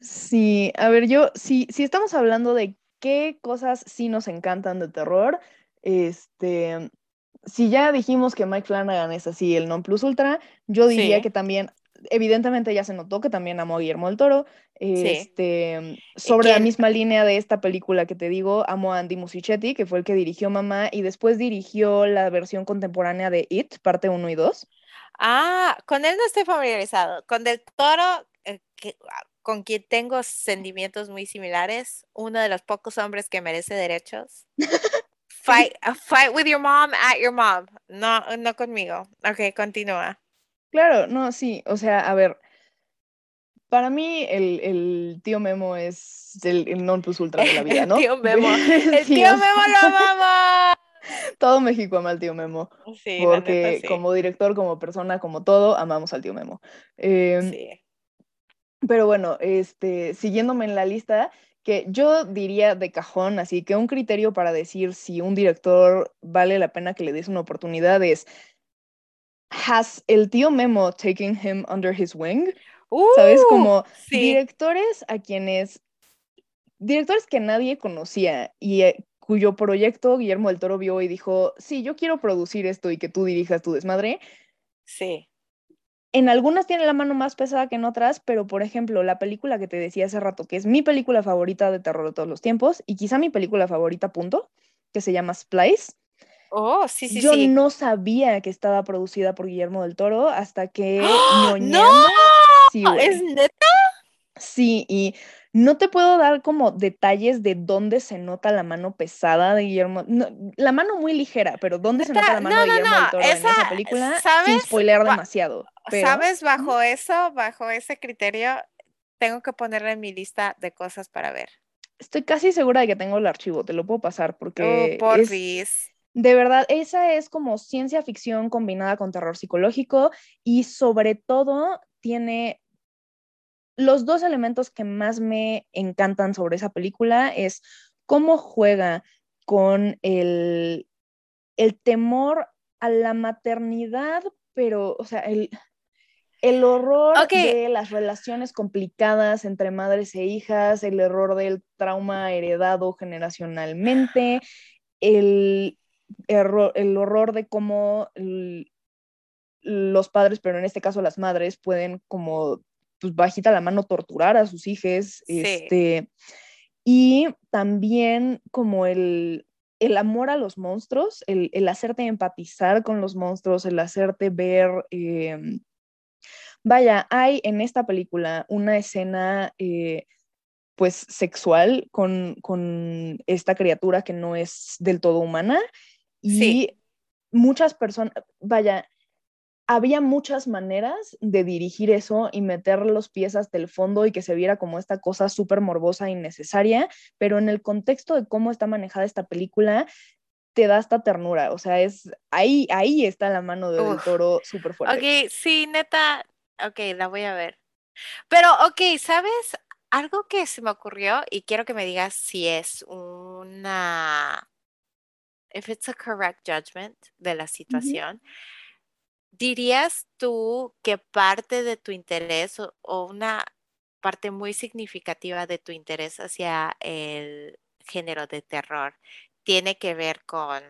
Sí, a ver, yo, si, si estamos hablando de qué cosas sí nos encantan de terror, este, si ya dijimos que Mike Flanagan es así el non plus ultra, yo diría que también, evidentemente ya se notó que también amo a Guillermo del Toro. Este, sobre la misma línea de esta película que te digo, amo a Andy Musichetti, que fue el que dirigió Mamá y después dirigió la versión contemporánea de It, parte 1 y 2. Ah, con él no estoy familiarizado. Con Del Toro, eh, que, con quien tengo sentimientos muy similares, uno de los pocos hombres que merece derechos. fight, fight with your mom at your mom. No, no conmigo. Ok, continúa. Claro, no, sí, o sea, a ver, para mí el, tío Memo es el, non plus ultra de la vida, ¿no? el tío Memo. El tío Memo lo amamos. Todo México ama al tío Memo. Sí, porque como director, como persona, como todo, amamos al tío Memo. Em, sí. Pero bueno, este, siguiéndome en la lista, que yo diría de cajón, así que un criterio para decir si un director vale la pena que le des una oportunidad es, ¿has el tío Memo taken him under his wing? ¿Sabes? Uh, como directores a quienes, directores que nadie conocía y eh, cuyo proyecto Guillermo del Toro vio y dijo, sí, yo quiero producir esto y que tú dirijas tu desmadre. Sí. En algunas tiene la mano más pesada que en otras, pero por ejemplo, la película que te decía hace rato, que es mi película favorita de terror de todos los tiempos y quizá mi película favorita, punto, que se llama Splice. Oh, sí, sí, Yo sí. no sabía que estaba producida por Guillermo del Toro hasta que ¡Ah! ¡No! ¿Es neta? Sí, y no te puedo dar como detalles de dónde se nota la mano pesada de Guillermo. la mano muy ligera, pero dónde se nota la mano de Guillermo del Toro en esa película sin spoilear demasiado. ¿Sabes? Bajo eso, bajo ese criterio, tengo que ponerle en mi lista de cosas para ver. Estoy casi segura de que tengo el archivo, te lo puedo pasar porque. Oh, por de verdad, esa es como ciencia ficción combinada con terror psicológico y sobre todo tiene los dos elementos que más me encantan sobre esa película es cómo juega con el, el temor a la maternidad, pero, o sea, el, el horror de las relaciones complicadas entre madres e hijas, el error del trauma heredado generacionalmente, el, error, el horror de cómo los padres, pero en este caso las madres, pueden como pues bajita la mano torturar a sus hijos, este, y también como el, el amor a los monstruos, el, el, hacerte empatizar con los monstruos, el hacerte ver, em, vaya, hay en esta película una escena eh, pues sexual con, con, esta criatura que no es del todo humana y muchas personas, vaya, había muchas maneras de dirigir eso y meter los pies hasta el fondo y que se viera como esta cosa súper morbosa e innecesaria, pero en el contexto de cómo está manejada esta película, te da esta ternura, o sea, es ahí, ahí está la mano del toro súper fuerte. Ok, sí, neta, ok, la voy a ver. Pero, ok, ¿sabes? Algo que se me ocurrió y quiero que me digas si es una, if it's a correct judgment de la situación. ¿Dirías tú que parte de tu interés o, una parte muy significativa de tu interés hacia el género de terror tiene que ver con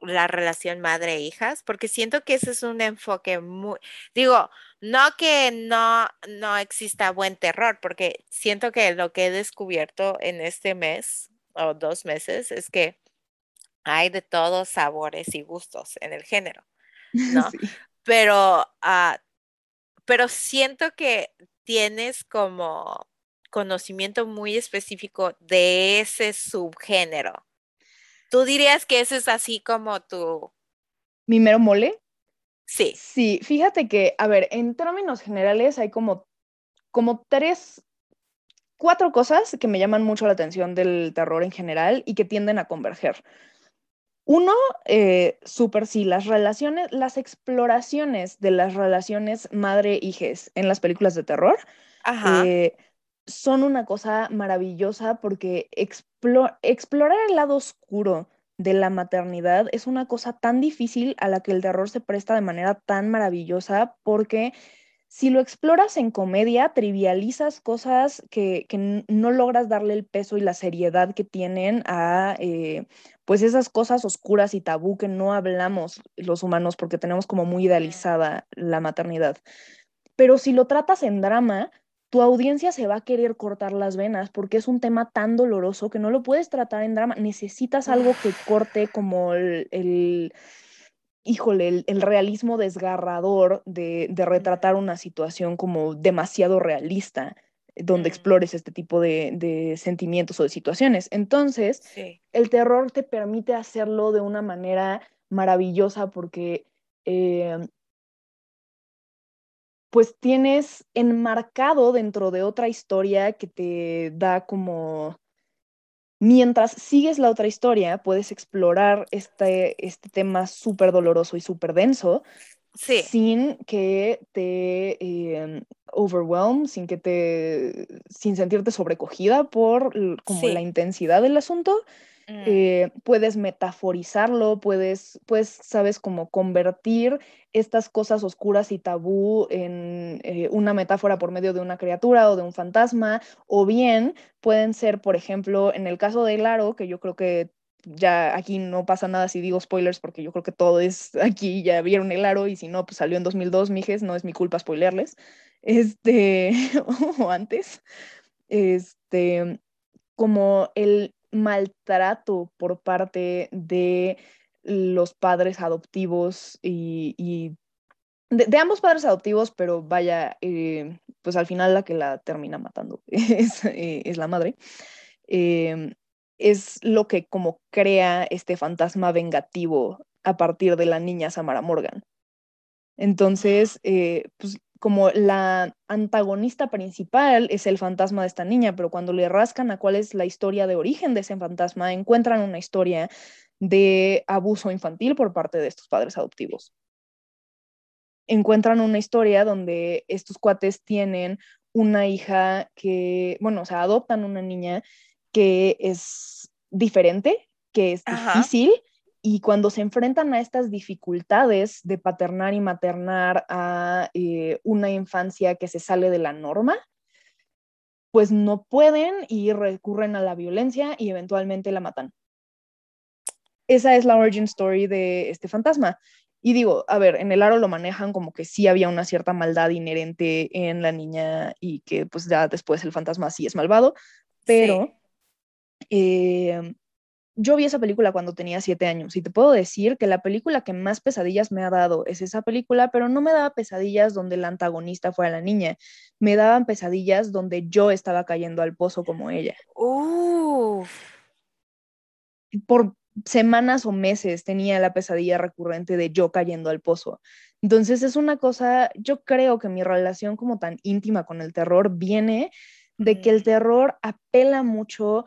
la relación madre-hijas? Porque siento que ese es un enfoque muy, digo, no que no, no exista buen terror, porque siento que lo que he descubierto en este mes o dos meses es que hay de todos sabores y gustos en el género, ¿no? pero, ah, pero siento que tienes como conocimiento muy específico de ese subgénero. ¿Tú dirías que ese es así como tu... ¿Mi mero mole? Sí. Sí, fíjate que, a ver, en términos generales hay como, como tres, cuatro cosas que me llaman mucho la atención del terror en general y que tienden a converger. Uno, eh, súper sí, las relaciones, las exploraciones de las relaciones madre-hijes en las películas de terror eh, son una cosa maravillosa porque explorar el lado oscuro de la maternidad es una cosa tan difícil a la que el terror se presta de manera tan maravillosa porque si lo exploras en comedia, trivializas cosas que, no logras darle el peso y la seriedad que tienen a eh, pues esas cosas oscuras y tabú que no hablamos los humanos porque tenemos como muy idealizada la maternidad. Pero si lo tratas en drama, tu audiencia se va a querer cortar las venas porque es un tema tan doloroso que no lo puedes tratar en drama. Necesitas algo que corte como el híjole, el, realismo desgarrador de, retratar una situación como demasiado realista, donde mm. explores este tipo de, sentimientos o de situaciones. Entonces, el terror te permite hacerlo de una manera maravillosa porque... Eh, pues tienes enmarcado dentro de otra historia que te da como Mientras sigues la otra historia, puedes explorar este, este tema súper doloroso y súper denso sin que te eh, overwhelm, sin que te, sin sentirte sobrecogida por como la intensidad del asunto. Mm. Eh, puedes metaforizarlo, puedes, pues, sabes, cómo convertir estas cosas oscuras y tabú en eh, una metáfora por medio de una criatura o de un fantasma, o bien pueden ser, por ejemplo, en el caso de Laro, que yo creo que ya aquí no pasa nada si digo spoilers porque yo creo que todo es aquí, ya vieron el aro y si no, pues salió en 2002, mijes, no es mi culpa spoilerles, este, o antes, este, como el maltrato por parte de los padres adoptivos y, de, ambos padres adoptivos, pero vaya, eh, pues al final la que la termina matando es, eh, es la madre. Eh, es lo que como crea este fantasma vengativo a partir de la niña Samara Morgan. Entonces, pues como la antagonista principal es el fantasma de esta niña, pero cuando le rascan a cuál es la historia de origen de ese fantasma, encuentran una historia de abuso infantil por parte de estos padres adoptivos. Encuentran una historia donde estos cuates tienen una hija que, bueno, o sea, adoptan una niña que es diferente, que es difícil, y cuando se enfrentan a estas dificultades de paternar y maternar a eh, una infancia que se sale de la norma, pues no pueden y recurren a la violencia y eventualmente la matan. Esa es la origin story de este fantasma. Y digo, a ver, en el aro lo manejan como que sí había una cierta maldad inherente en la niña y que pues ya después el fantasma sí es malvado, pero eh, yo vi esa película cuando tenía siete años y te puedo decir que la película que más pesadillas me ha dado es esa película, pero no me daba pesadillas donde la antagonista fuera la niña, me daban pesadillas donde yo estaba cayendo al pozo como ella. Por semanas o meses tenía la pesadilla recurrente de yo cayendo al pozo. Entonces es una cosa, yo creo que mi relación como tan íntima con el terror viene de que el terror apela mucho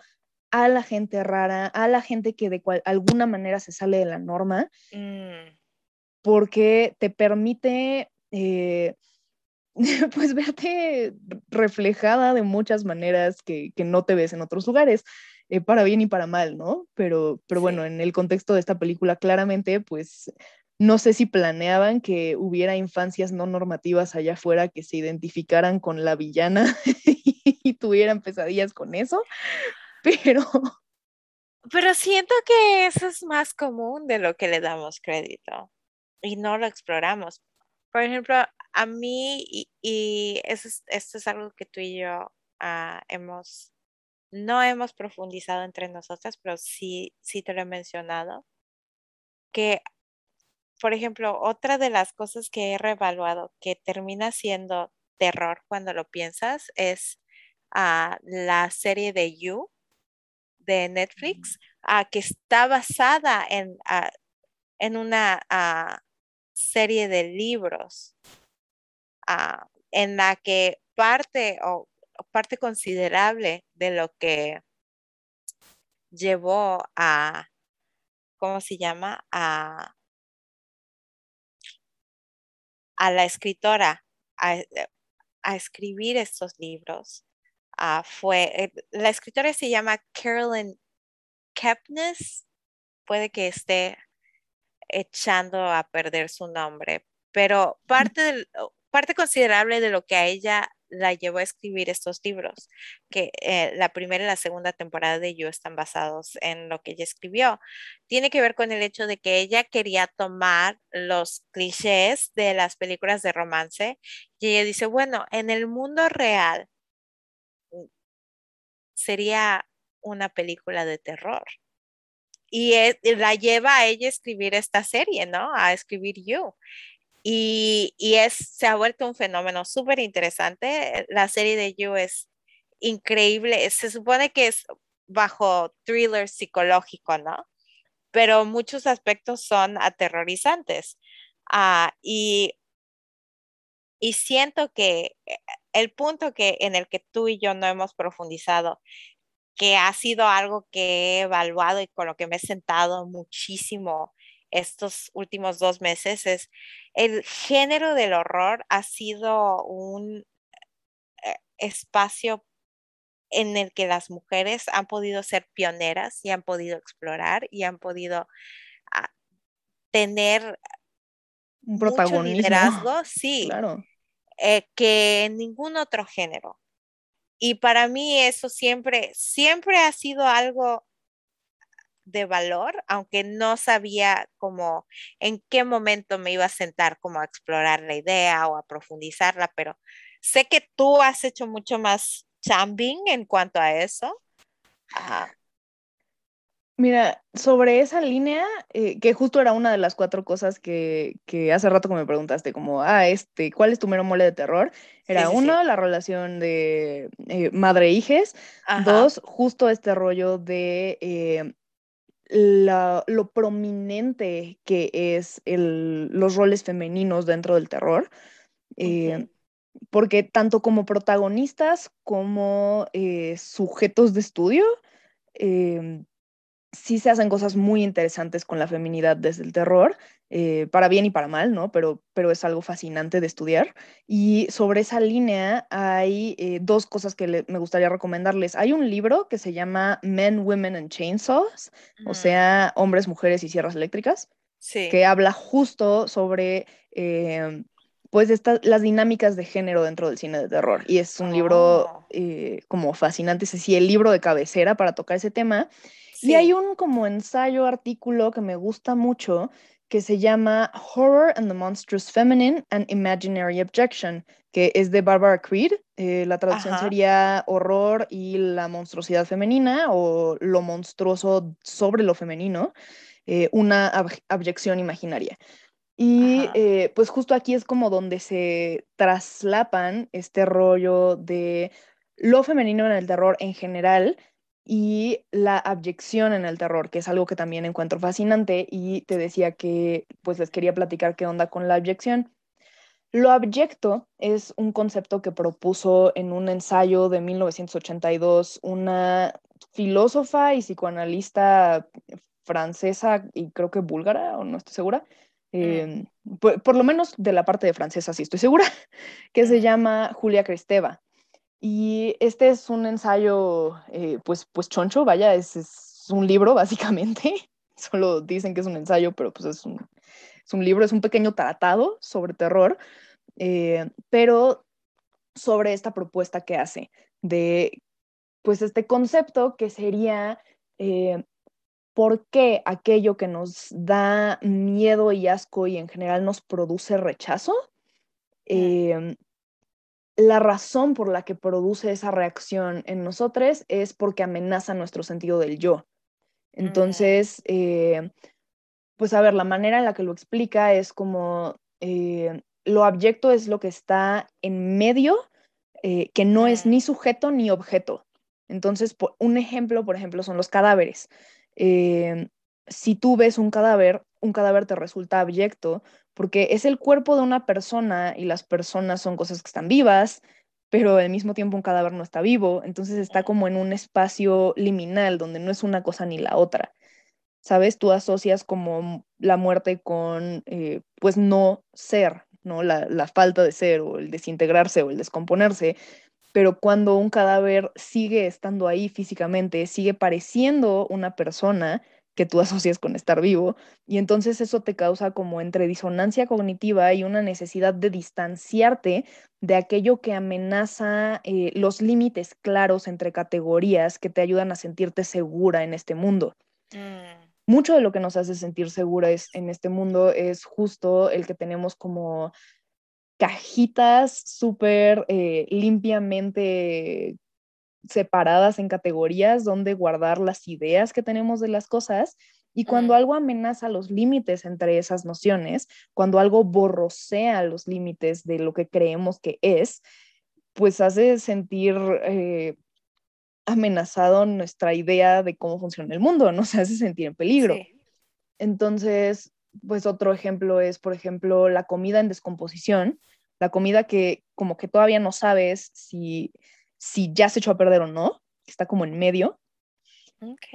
a la gente rara, a la gente que de alguna manera se sale de la norma, mm. porque te permite, eh, pues, verte reflejada de muchas maneras que, no te ves en otros lugares. Eh, para bien y para mal, ¿no? Pero, pero bueno, en el contexto de esta película, claramente, pues no sé si planeaban que hubiera infancias no normativas allá afuera que se identificaran con la villana y tuvieran pesadillas con eso, pero... Pero siento que eso es más común de lo que le damos crédito y no lo exploramos. Por ejemplo, a mí, y, eso es, esto es algo que tú y yo ah, hemos, no hemos profundizado entre nosotras, pero sí, sí te lo he mencionado, que, por ejemplo, otra de las cosas que he reevaluado que termina siendo terror cuando lo piensas es ah, la serie de You de Netflix, uh, que está basada en, uh, en una uh, serie de libros en la que parte o parte considerable de lo que llevó a, ¿cómo se llama? A, a la escritora a, a escribir estos libros Ah, fue, eh, la escritora se llama Carolyn Kepnes, puede que esté echando a perder su nombre, pero parte, parte considerable de lo que a ella la llevó a escribir estos libros, que eh, la primera y la segunda temporada de You están basados en lo que ella escribió. Tiene que ver con el hecho de que ella quería tomar los clichés de las películas de romance y ella dice, bueno, en el mundo real, sería una película de terror. Y la lleva a ella a escribir esta serie, ¿no? A escribir You. Y, es, se ha vuelto un fenómeno súper interesante. La serie de You es increíble. Se supone que es bajo thriller psicológico, ¿no? Pero muchos aspectos son aterrorizantes. Ah, y y siento que eh, el punto que en el que tú y yo no hemos profundizado, que ha sido algo que he evaluado y con lo que me he sentado muchísimo estos últimos dos meses, es el género del horror ha sido un eh, espacio en el que las mujeres han podido ser pioneras y han podido explorar y han podido ah, tener un protagonismo. liderazgo, sí, claro. Eh, que en ningún otro género. Y para mí eso siempre, siempre ha sido algo de valor, aunque no sabía cómo, en qué momento me iba a sentar como a explorar la idea o a profundizarla, pero sé que tú has hecho mucho más chambing en cuanto a eso. Mira, sobre esa línea, eh, que justo era una de las cuatro cosas que, hace rato que me preguntaste, como, ah, este, ¿cuál es tu mero mole de terror? Era uno, la relación de eh, madre-hijes. Dos, justo este rollo de eh, lo prominente que es el, los roles femeninos dentro del terror. Porque tanto como protagonistas como sujetos de estudio, sí se hacen cosas muy interesantes con la feminidad desde el terror, eh, para bien y para mal, ¿no? Pero, pero es algo fascinante de estudiar. Y sobre esa línea hay eh, dos cosas que me gustaría recomendarles. Hay un libro que se llama Men, Women and Chainsaws, o mm. sea, hombres, mujeres y sierras eléctricas, que habla justo sobre... Eh, pues las dinámicas de género dentro del cine de terror. Y es un libro oh. como fascinante, es así, el libro de cabecera para tocar ese tema. Y hay un como ensayo, artículo que me gusta mucho que se llama Horror and the Monstrous Feminine and Imaginary Objection, que es de Barbara Creed. Eh, la traducción sería Horror y la monstruosidad femenina o lo monstruoso sobre lo femenino, eh, una abyección imaginaria. Y eh, pues justo aquí es como donde se traslapan este rollo de lo femenino en el terror en general, y la abyección en el terror, que es algo que también encuentro fascinante y te decía que pues les quería platicar qué onda con la abyección. Lo abyecto es un concepto que propuso en un ensayo de 1982 una filósofa y psicoanalista francesa y creo que búlgara, o no estoy segura, mm. em, por, lo menos de la parte de francesa sí estoy segura, que se llama Julia Cristeva. Y este es un ensayo, eh, pues, pues choncho, vaya, es, es, un libro básicamente. Solo dicen que es un ensayo, pero pues es un, es un libro, es un pequeño tratado sobre terror, eh, pero sobre esta propuesta que hace de, pues, este concepto que sería eh, por qué aquello que nos da miedo y asco y en general nos produce rechazo, eh, la razón por la que produce esa reacción en nosotros es porque amenaza nuestro sentido del yo. Mm. Entonces, eh, pues a ver, la manera en la que lo explica es como eh, lo abyecto es lo que está en medio, eh, que no es ni mm. sujeto ni objeto. Entonces, un ejemplo, por ejemplo, son los cadáveres. si tú ves un cadáver, un cadáver te resulta abyecto porque es el cuerpo de una persona y las personas son cosas que están vivas, pero al mismo tiempo un cadáver no está vivo, entonces está como en un espacio liminal donde no es una cosa ni la otra. ¿Sabes? Tú asocias como la muerte con, eh, pues, no ser, ¿no? La, la falta de ser o el desintegrarse o el descomponerse, pero cuando un cadáver sigue estando ahí físicamente, sigue pareciendo una persona, que tú asocias con estar vivo y entonces eso te causa como entre disonancia cognitiva y una necesidad de distanciarte de aquello que amenaza eh, los límites claros entre categorías que te ayudan a sentirte segura en este mundo. Mm. Mucho de lo que nos hace sentir segura en este mundo es justo el que tenemos como cajitas súper eh, limpiamente separadas en categorías donde guardar las ideas que tenemos de las cosas. Y cuando algo amenaza los límites entre esas nociones, cuando algo borrosea los límites de lo que creemos que es, pues hace sentir eh, amenazado nuestra idea de cómo funciona el mundo, nos hace sentir en peligro. Entonces, pues otro ejemplo es, por ejemplo, la comida en descomposición. la comida que como que todavía no sabes si, si ya se echó a perder o no, está como en medio.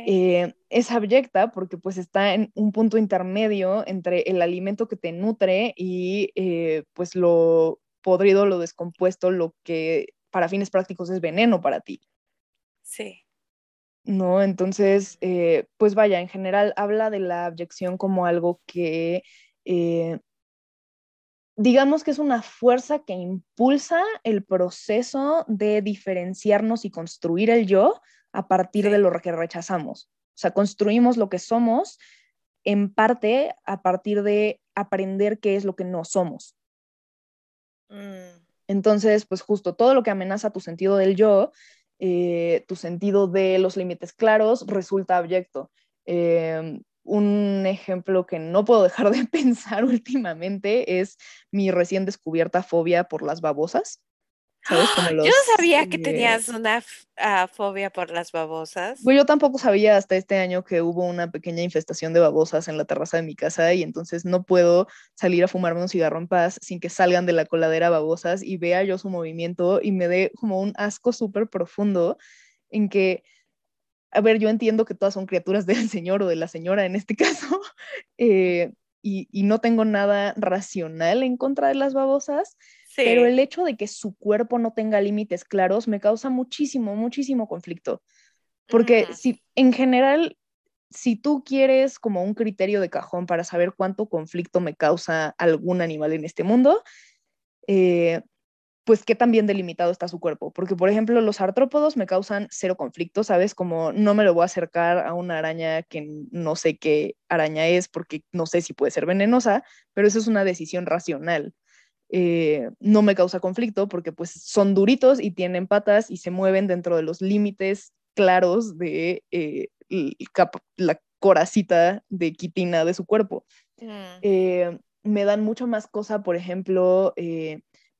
Eh, es abyecta porque pues está en un punto intermedio entre el alimento que te nutre y eh, pues lo podrido, lo descompuesto, lo que para fines prácticos es veneno para ti. Sí. ¿No? Entonces, eh, pues vaya, en general habla de la abyección como algo que, digamos que es una fuerza que impulsa el proceso de diferenciarnos y construir el yo a partir de lo que rechazamos. O sea, construimos lo que somos en parte a partir de aprender qué es lo que no somos. Mm. Entonces, pues justo todo lo que amenaza tu sentido del yo, eh, tu sentido de los límites claros, resulta abyecto. Em, un ejemplo que no puedo dejar de pensar últimamente es mi recién descubierta fobia por las babosas. yo sabía que tenías una ah, fobia por las babosas. yo tampoco sabía hasta este año que hubo una pequeña infestación de babosas en la terraza de mi casa y entonces no puedo salir a fumarme un cigarro en paz sin que salgan de la coladera babosas y vea yo su movimiento y me dé como un asco súper profundo en que, a ver, yo entiendo que todas son criaturas del señor o de la señora en este caso, eh, y, y no tengo nada racional en contra de las babosas pero el hecho de que su cuerpo no tenga límites claros me causa muchísimo, muchísimo conflicto. Porque si en general, si tú quieres como un criterio de cajón para saber cuánto conflicto me causa algún animal en este mundo, eh, pues qué tan bien delimitado está su cuerpo. Porque, por ejemplo, los artrópodos me causan cero conflicto, ¿sabes? Como no me lo voy a acercar a una araña que no sé qué araña es porque no sé si puede ser venenosa, pero eso es una decisión racional. Eh, no me causa conflicto porque pues son duritos y tienen patas y se mueven dentro de los límites claros de eh, la coracita de quitina de su cuerpo. Mm. Eh, me dan mucho más cosa, por ejemplo,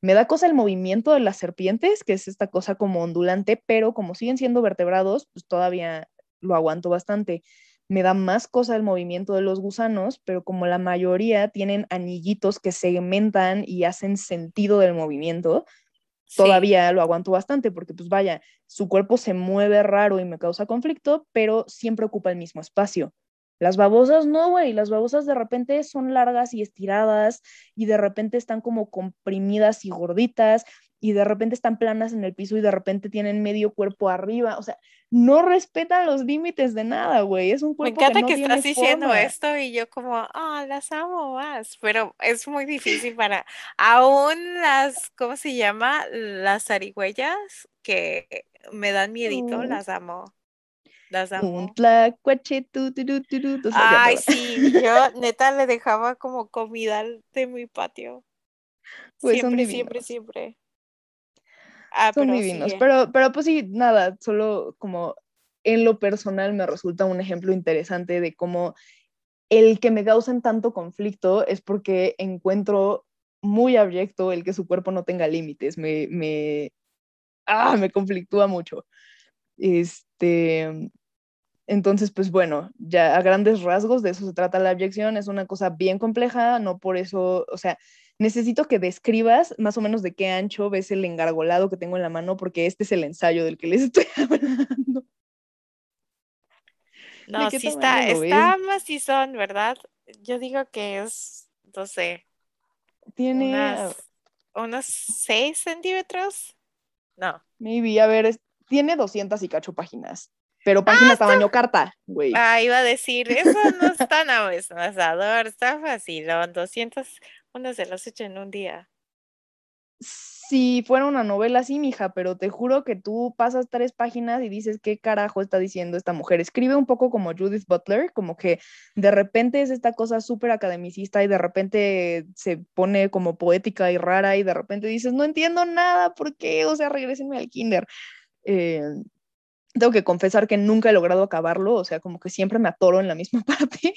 me da cosa el movimiento de las serpientes, que es esta cosa como ondulante, pero como siguen siendo vertebrados, pues todavía lo aguanto bastante me da más cosa el movimiento de los gusanos, pero como la mayoría tienen anillitos que segmentan y hacen sentido del movimiento, todavía lo aguanto bastante porque pues vaya, su cuerpo se mueve raro y me causa conflicto, pero siempre ocupa el mismo espacio. Las babosas no, güey, las babosas de repente son largas y estiradas y de repente están como comprimidas y gorditas y de repente están planas en el piso y de repente tienen medio cuerpo arriba. O sea, no respetan los límites de nada, güey. Es un cuerpo Me encanta que, estás diciendo esto y yo como, ah, las amo más, pero es muy difícil para, aún las, ¿cómo se llama? Las arigüellas que me dan miedito, las amo. Las amo. Un tlacuache, tu, Ay, sí, yo neta le dejaba como comida de mi patio. Pues siempre, siempre, siempre. Ah, son divinos. Pero, pero pues sí, nada, solo como en lo personal me resulta un ejemplo interesante de cómo el que me causen tanto conflicto es porque encuentro muy abyecto el que su cuerpo no tenga límites. Me, me, ah, me conflictúa mucho. Este, entonces, pues bueno, ya a grandes rasgos de eso se trata la abyección. Es una cosa bien compleja, no por eso, o sea, necesito que describas más o menos de qué ancho ves el engargolado que tengo en la mano, porque este es el ensayo del que les estoy hablando. No, sí está, está macizón, ¿verdad? Yo digo que es, no sé. Tiene unos 6 centímetros. No. Maybe, a ver, tiene 200 y cacho páginas. Pero páginas ah, tamaño carta, güey. Ah, iba a decir, eso no es tan amesador, está fácil, 200 uno se los echa en un día. Si fuera una novela, sí, mija, pero te juro que tú pasas tres páginas y dices, ¿qué carajo está diciendo esta mujer? Escribe un poco como Judith Butler, como que de repente es esta cosa súper academicista y de repente se pone como poética y rara y de repente dices, no entiendo nada, ¿por qué? O sea, regresenme al kinder. Eh, tengo que confesar que nunca he logrado acabarlo, o sea, como que siempre me atoro en la misma parte.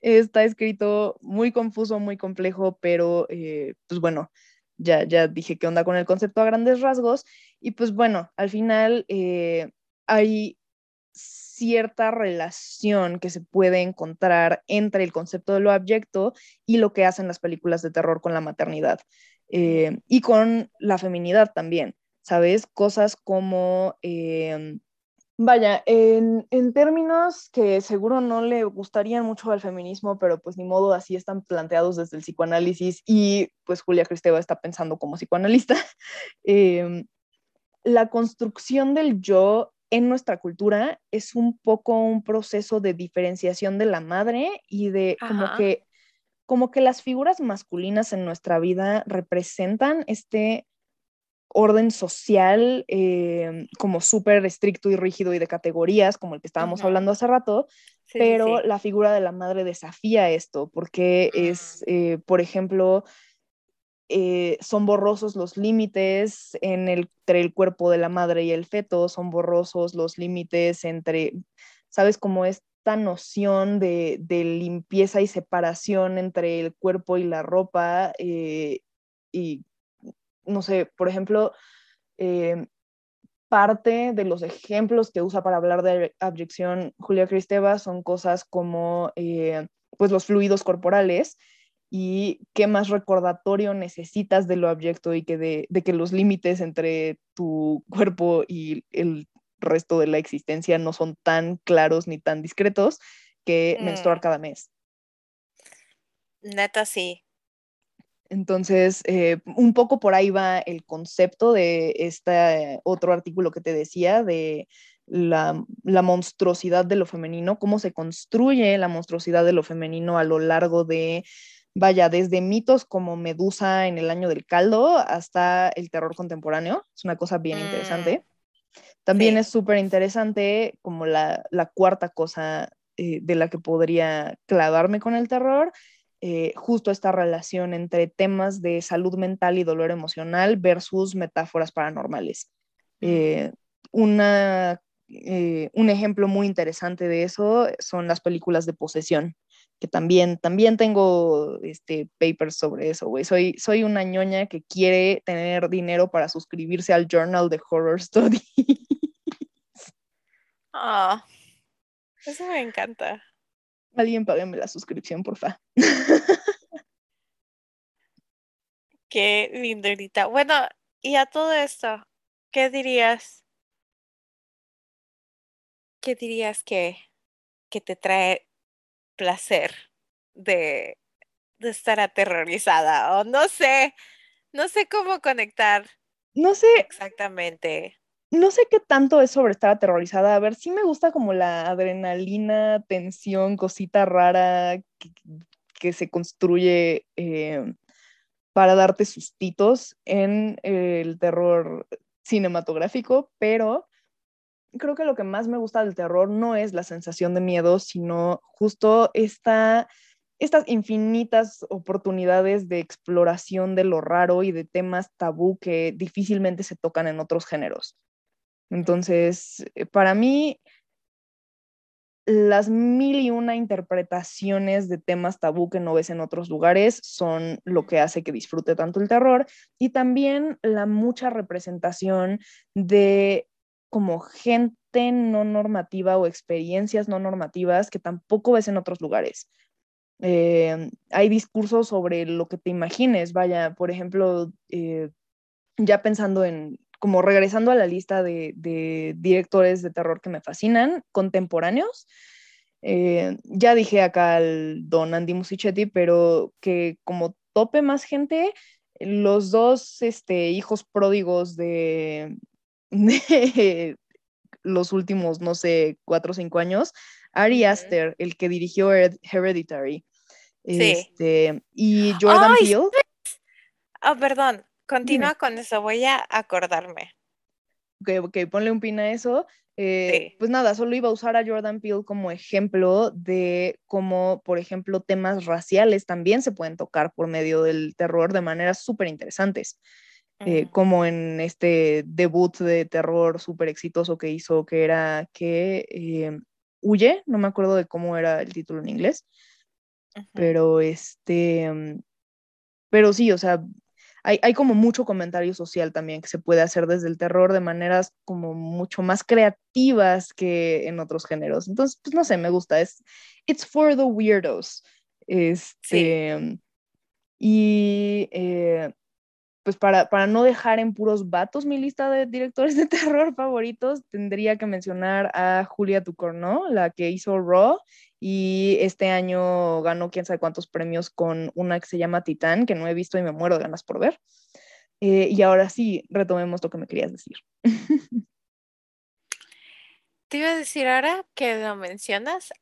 Está escrito muy confuso, muy complejo, pero eh, pues bueno, ya, ya dije qué onda con el concepto a grandes rasgos. Y pues bueno, al final eh, hay cierta relación que se puede encontrar entre el concepto de lo abyecto y lo que hacen las películas de terror con la maternidad. eh, y con la feminidad también, ¿sabes? Cosas como, em, vaya, en, en, términos que seguro no le gustarían mucho al feminismo, pero pues ni modo, así están planteados desde el psicoanálisis y pues Julia Cristeva está pensando como psicoanalista. Em, la construcción del yo en nuestra cultura es un poco un proceso de diferenciación de la madre y de como que como que las figuras masculinas en nuestra vida representan este orden social eh, como súper estricto y rígido y de categorías, como el que estábamos hablando hace rato, pero la figura de la madre desafía esto, porque es, mm. eh, por ejemplo, eh, son borrosos los límites en el, entre el cuerpo de la madre y el feto, son borrosos los límites entre, ¿sabes? Como esta noción de, limpieza y separación entre el cuerpo y la ropa. Eh, y, no sé, por ejemplo, eh, parte de los ejemplos que usa para hablar de abyección Julia Cristeva son cosas como, pues, los fluidos corporales, y qué más recordatorio necesitas de lo abyecto y que de, que los límites entre tu cuerpo y el resto de la existencia no son tan claros ni tan discretos que menstruar mm. cada mes. Neta, sí. Entonces, eh, un poco por ahí va el concepto de este otro artículo que te decía, de la, la, monstruosidad de lo femenino, cómo se construye la monstruosidad de lo femenino a lo largo de vaya, desde mitos como Medusa en el año del caldo hasta el terror contemporáneo. Es una cosa bien interesante. Mm, También es súper interesante como la, cuarta cosa eh, de la que podría clavarme con el terror, eh, justo esta relación entre temas de salud mental y dolor emocional versus metáforas paranormales. Eh, una, un ejemplo muy interesante de eso son las películas de posesión que también, también tengo este, papers sobre eso, güey. Soy, soy una ñoña que quiere tener dinero para suscribirse al Journal de Horror Studies. Ah, eso me encanta. Alguien págueme la suscripción, porfa. Qué lindo, Bueno, y a todo esto, ¿qué dirías? ¿Qué dirías que, que te trae placer de, estar aterrorizada o no sé, no sé cómo conectar. No sé. Exactamente. No sé qué tanto es sobre estar aterrorizada. A ver, sí me gusta como la adrenalina, tensión, cosita rara que, se construye eh, para darte sustitos en el terror cinematográfico, pero creo que lo que más me gusta del terror no es la sensación de miedo, sino justo esta, estas infinitas oportunidades de exploración de lo raro y de temas tabú que difícilmente se tocan en otros géneros. Entonces, eh, para mí, las mil y una interpretaciones de temas tabú que no ves en otros lugares son lo que hace que disfrute tanto el terror y también la mucha representación de como gente no normativa o experiencias no normativas que tampoco ves en otros lugares. Eh, hay discursos sobre lo que te imagines, vaya, por ejemplo, eh, ya pensando en, como regresando a la lista de, directores de terror que me fascinan, contemporáneos, eh, ya dije acá al don Andy Musichetti, pero que como tope más gente, los dos este, hijos pródigos de, de los últimos, no sé, cuatro o cinco años, Ari Aster, el que dirigió Hereditary. Este, y Jordan Peele. Oh, perdón, continúa con eso, voy a acordarme. Ok, ok, ponle un pin a eso. Eh, pues nada, solo iba a usar a Jordan Peele como ejemplo de cómo, por ejemplo, temas raciales también se pueden tocar por medio del terror de maneras súper interesantes. Eh, como en este debut de terror súper exitoso que hizo, que era que eh, Huye, no me acuerdo de cómo era el título en inglés, pero este, mm, pero sí, o sea, hay, hay, como mucho comentario social también que se puede hacer desde el terror de maneras como mucho más creativas que en otros géneros. Entonces, pues no sé, me gusta, es, it's for the weirdos. Este, y eh, pues para, para no dejar en puros vatos mi lista de directores de terror favoritos, tendría que mencionar a Julia Ducournau, la que hizo Raw, y este año ganó quién sabe cuántos premios con una que se llama Titán, que no he visto y me muero de ganas por ver. Eh, y ahora sí, retomemos lo que me querías decir. Te iba a decir ahora que lo mencionas,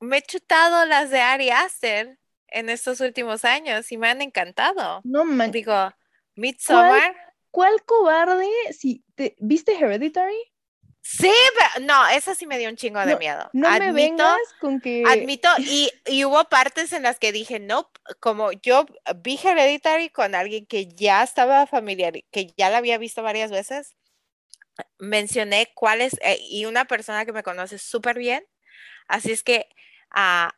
me he chutado las de Ari Aster en estos últimos años y me han encantado. No man. Digo, Midsommar. ¿Cuál, cobarde? Si te, ¿Viste Hereditary? Sí, pero no, esa sí me dio un chingo de miedo. No admito, me vengas con que. Admito, y, y, hubo partes en las que dije, no, como yo vi Hereditary con alguien que ya estaba familiar, que ya la había visto varias veces, mencioné cuáles, eh, y una persona que me conoce súper bien, así es que uh,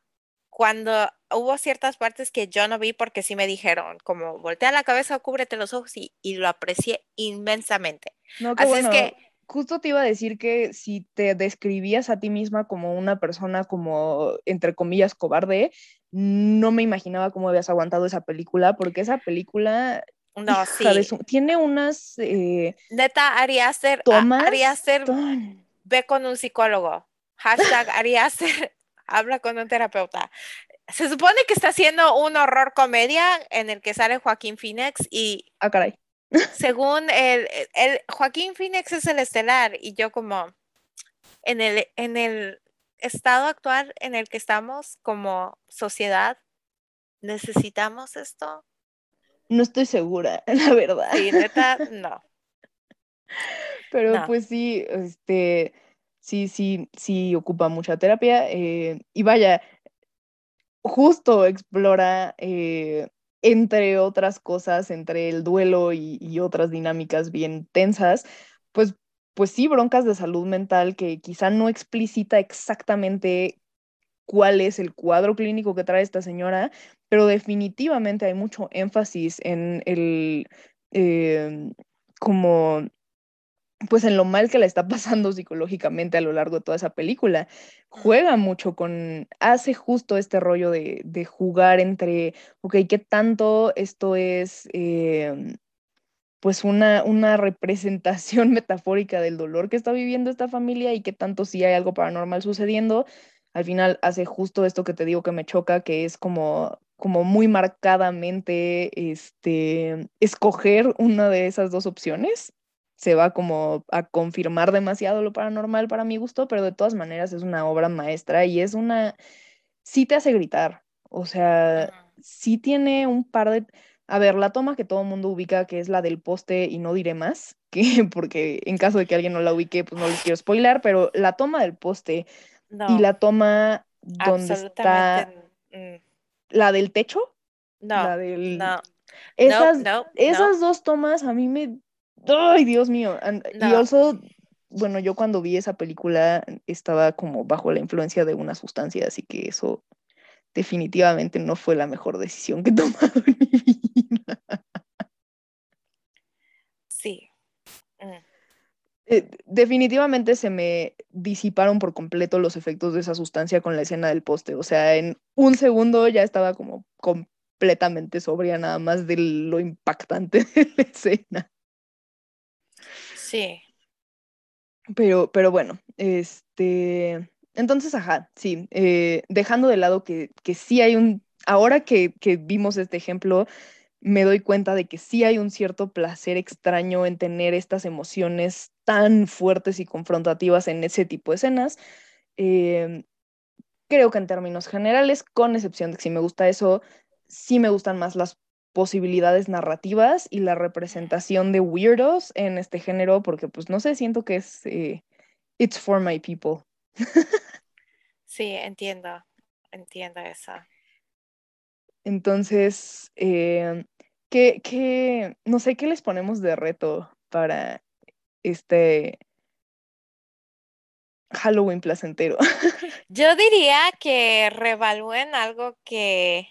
cuando hubo ciertas partes que yo no vi porque sí me dijeron, como voltea la cabeza, cúbrete los ojos, y, y lo aprecié inmensamente. No, así es que justo te iba a decir que si te describías a ti misma como una persona como, entre comillas, cobarde, no me imaginaba cómo habías aguantado esa película, porque esa película... No, sí. tiene unas... Eh, Neta. Haría ser... Ve con un psicólogo. Hashtag haría ser... Habla con un terapeuta. Se supone que está haciendo un horror comedia en el que sale Joaquín Phoenix y... Ah, caray según el, el, Joaquín Phoenix es el estelar y yo como en el, en el estado actual en el que estamos como sociedad, ¿necesitamos esto? No estoy segura, la verdad. Sí, neta, no. Pero pues sí, este, sí, sí, sí ocupa mucha terapia. Eh, y vaya, justo explora eh, entre otras cosas, entre el duelo y, otras dinámicas bien tensas, pues, pues sí, broncas de salud mental que quizá no explicita exactamente cuál es el cuadro clínico que trae esta señora, pero definitivamente hay mucho énfasis en el, em, como pues en lo mal que la está pasando psicológicamente a lo largo de toda esa película. Juega mucho con, hace justo este rollo de, de jugar entre, ok, ¿qué tanto esto es em, pues una, una representación metafórica del dolor que está viviendo esta familia y qué tanto si hay algo paranormal sucediendo? Al final hace justo esto que te digo que me choca, que es como como muy marcadamente este, escoger una de esas dos opciones se va como a confirmar demasiado lo paranormal para mi gusto, pero de todas maneras es una obra maestra y es una, sí te hace gritar, o sea, sí tiene un par de, a ver, la toma que todo el mundo ubica, que es la del poste y no diré más, que porque en caso de que alguien no la ubique, pues no les quiero spoilar, pero la toma del poste y la toma donde está mm. la del techo, no, la del... No. Esas, esas dos tomas a mí me ¡Ay, Dios mío! Y also, bueno, yo cuando vi esa película estaba como bajo la influencia de una sustancia, así que eso definitivamente no fue la mejor decisión que he tomado en mi vida. Sí. Mm. Eh, definitivamente se me disiparon por completo los efectos de esa sustancia con la escena del poste. O sea, en un segundo ya estaba como completamente sobria nada más de lo impactante de la escena. Sí. Pero, pero bueno, este, entonces, ajá, sí, eh, dejando de lado que, que sí hay un, ahora que, que vimos este ejemplo, me doy cuenta de que sí hay un cierto placer extraño en tener estas emociones tan fuertes y confrontativas en ese tipo de escenas. Em, creo que en términos generales, con excepción de que si me gusta eso, sí me gustan más las posibilidades narrativas y la representación de weirdos en este género, porque pues no sé, siento que es eh, It's for my people. sí, entiendo, entiendo eso. Entonces, eh, ¿qué, no sé, qué les ponemos de reto para este Halloween placentero? Yo diría que revalúen algo que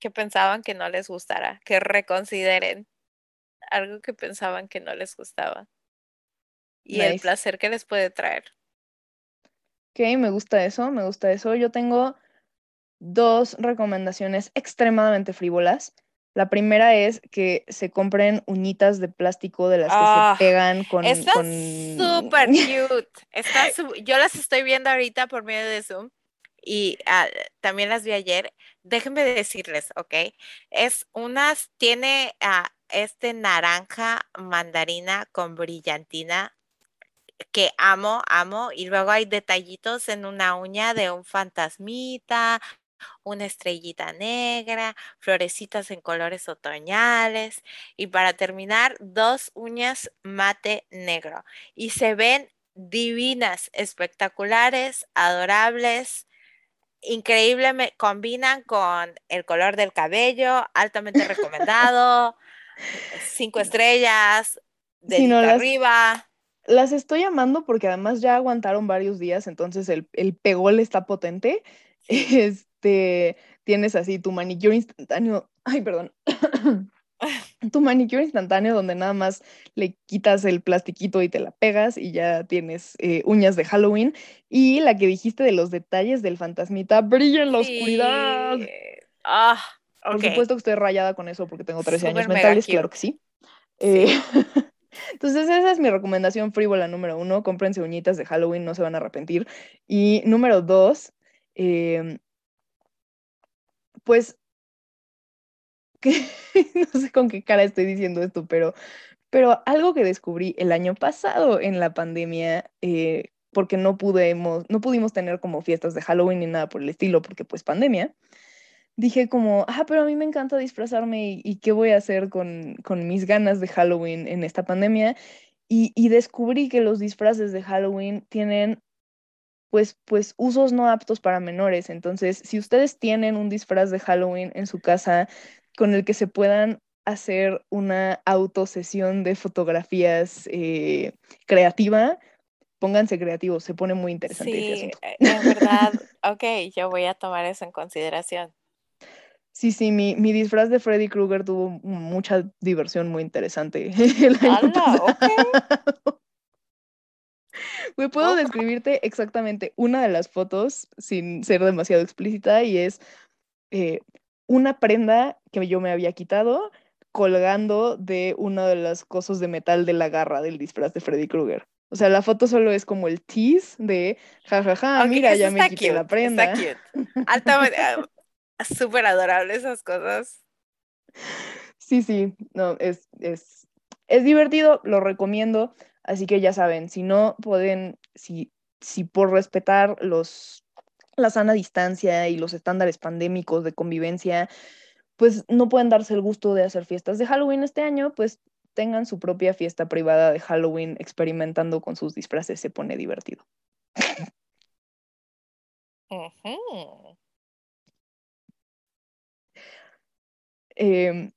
que pensaban que no les gustara, que reconsideren algo que pensaban que no les gustaba y el placer que les puede traer. Ok, me gusta eso, me gusta eso. Yo tengo dos recomendaciones extremadamente frívolas. La primera es que se compren uñitas de plástico de las que se Ah, pegan con... Están con- súper cute. Están su- Yo las estoy viendo ahorita por medio de Zoom y ah, también las vi ayer. Déjenme decirles, ¿ok? Es unas, tiene ah, este naranja mandarina con brillantina que amo, amo. Y luego hay detallitos en una uña de un fantasmita, una estrellita negra, florecitas en colores otoñales y para terminar, dos uñas mate negro. Y se ven divinas, espectaculares, adorables, increíblemente, combinan con el color del cabello, altamente recomendado, cinco estrellas, no, las- arriba. Las estoy amando porque además ya aguantaron varios días, entonces el, el pegol está potente. Este, tienes así tu manicure instantáneo. Ay, perdón. tu manicure instantáneo donde nada más le quitas el plastiquito y te la pegas y ya tienes eh, uñas de Halloween. Y la que dijiste de los detalles del fantasmita, brilla en la oscuridad. Ah, Por ok. supuesto que estoy rayada con eso porque tengo 13 años mentales, claro que sí. Sí. Eh, Entonces esa es mi recomendación frívola número uno, cómprense uñitas de Halloween, no se van a arrepentir. Y número dos, em, pues, que, no sé con qué cara estoy diciendo esto, pero, pero algo que descubrí el año pasado en la pandemia, eh, porque no pudimos, no pudimos tener como fiestas de Halloween ni nada por el estilo, porque pues pandemia, dije como, ah, pero a mí me encanta disfrazarme y, y qué voy a hacer con, con mis ganas de Halloween en esta pandemia. Y, y descubrí que los disfraces de Halloween tienen pues, pues usos no aptos para menores. Entonces, si ustedes tienen un disfraz de Halloween en su casa con el que se puedan hacer una autosesión de fotografías eh, creativa, pónganse creativos, se pone muy interesante ese Sí, asunto. eh, en verdad, ok, yo voy a tomar eso en consideración. Sí, sí, mi, mi disfraz de Freddy Krueger tuvo mucha diversión muy interesante el año ¡Hala! pasado. Ok. Güey, puedo Ok. describirte exactamente una de las fotos sin ser demasiado explícita y es eh, una prenda que yo me había quitado colgando de uno de los cosos de metal de la garra del disfraz de Freddy Krueger. O sea, la foto solo es como el tease de jajaja, Ok, mira, eso ya me quité la prenda. Está cute. Altamente, ah, súper adorable esas cosas. Sí, sí, no, es, es, es divertido, lo recomiendo, así que ya saben, si no pueden, si, si por respetar los, la sana distancia y los estándares pandémicos de convivencia, pues no pueden darse el gusto de hacer fiestas de Halloween este año, pues tengan su propia fiesta privada de Halloween experimentando con sus disfraces, se pone divertido. Em,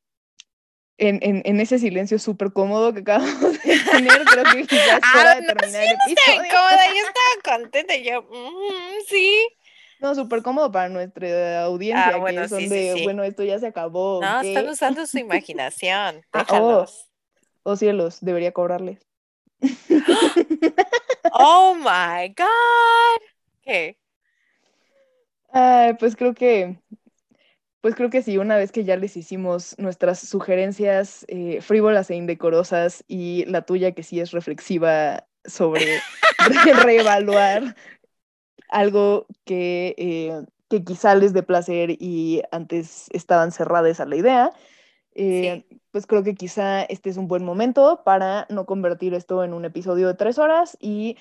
en, en, en ese silencio súper cómodo que acabamos de tener, creo que quizás es hora Ah, de no, terminar sí, el no estaba episodio. incómoda, yo estaba contenta, yo, ujú, sí. No, súper cómodo para nuestra audiencia, Ah, bueno, que son sí, de, sí. bueno, esto ya se acabó, No, están usando su imaginación, Ah, oh. déjalos. Oh cielos, debería cobrarles. Oh my God. ¿Qué? Ay, pues creo que, pues creo que sí, una vez que ya les hicimos nuestras sugerencias eh, frívolas e indecorosas y la tuya que sí es reflexiva sobre re- reevaluar algo que, eh, que quizá les dé placer y antes estaban cerradas a la idea, eh, pues creo que quizá este es un buen momento para no convertir esto en un episodio de tres horas y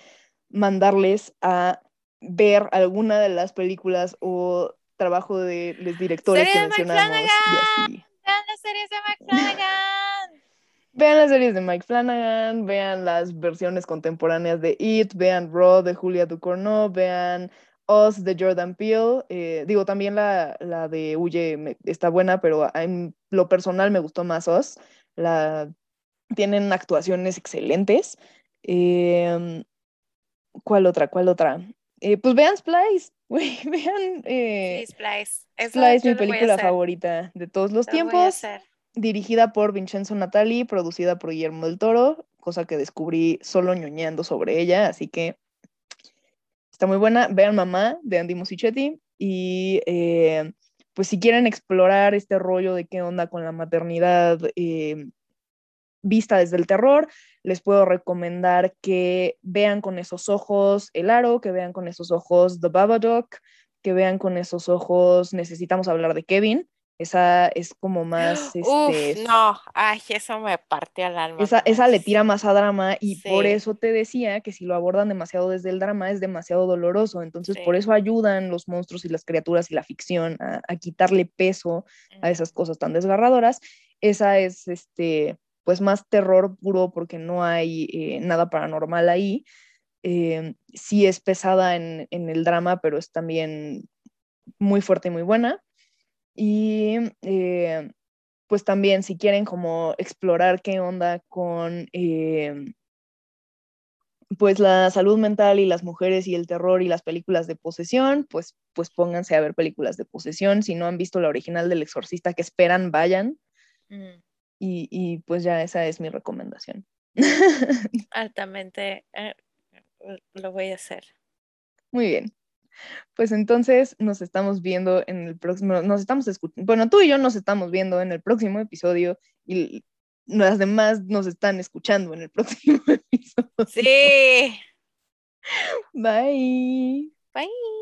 mandarles a ver alguna de las películas o trabajo de los directores que mencionamos y así. Las series de Mike Flanagan. Vean las series de Mike Flanagan, vean las versiones contemporáneas de It, vean Raw de Julia Ducournau, vean Us de Jordan Peele. eh, digo, también la, la de Huye me- está buena, pero en lo personal me gustó más Us. La, tienen actuaciones excelentes. Em, ¿cuál otra? ¿Cuál otra? Eh, pues vean Splice, güey, vean eh, Sí, Splice. Eso Splice, mi película favorita de todos los lo voy a tiempos hacer. Dirigida por Vincenzo Natali, producida por Guillermo del Toro, cosa que descubrí solo ñoñando sobre ella, así que está muy buena. Vean Mamá de Andy Musichetti y eh, pues si quieren explorar este rollo de qué onda con la maternidad eh, vista desde el terror, les puedo recomendar que vean con esos ojos El Aro, que vean con esos ojos The Babadook, que vean con esos ojos Necesitamos hablar de Kevin. Esa es como más. Este, no, ay, eso me parte al alma. Esa, esa le tira más a drama y por eso te decía que si lo abordan demasiado desde el drama es demasiado doloroso. Entonces, por eso ayudan los monstruos y las criaturas y la ficción a, a quitarle peso a esas cosas tan desgarradoras. Esa es este pues más terror puro porque no hay eh, nada paranormal ahí. Eh, sí es pesada en, el drama, pero es también muy fuerte y muy buena. Y eh, pues también si quieren como explorar qué onda con pues la salud mental y las mujeres y el terror y las películas de posesión, pues, pues pónganse a ver películas de posesión. Si no han visto la original del exorcista que esperan, vayan. Mm. Y, pues ya esa es mi recomendación. Altamente eh, lo voy a hacer. Muy bien. Pues entonces nos estamos viendo en el próximo, nos estamos escuchando, bueno, tú y yo nos estamos viendo en el próximo episodio y las demás nos están escuchando en el próximo episodio. Sí. Bye. Bye.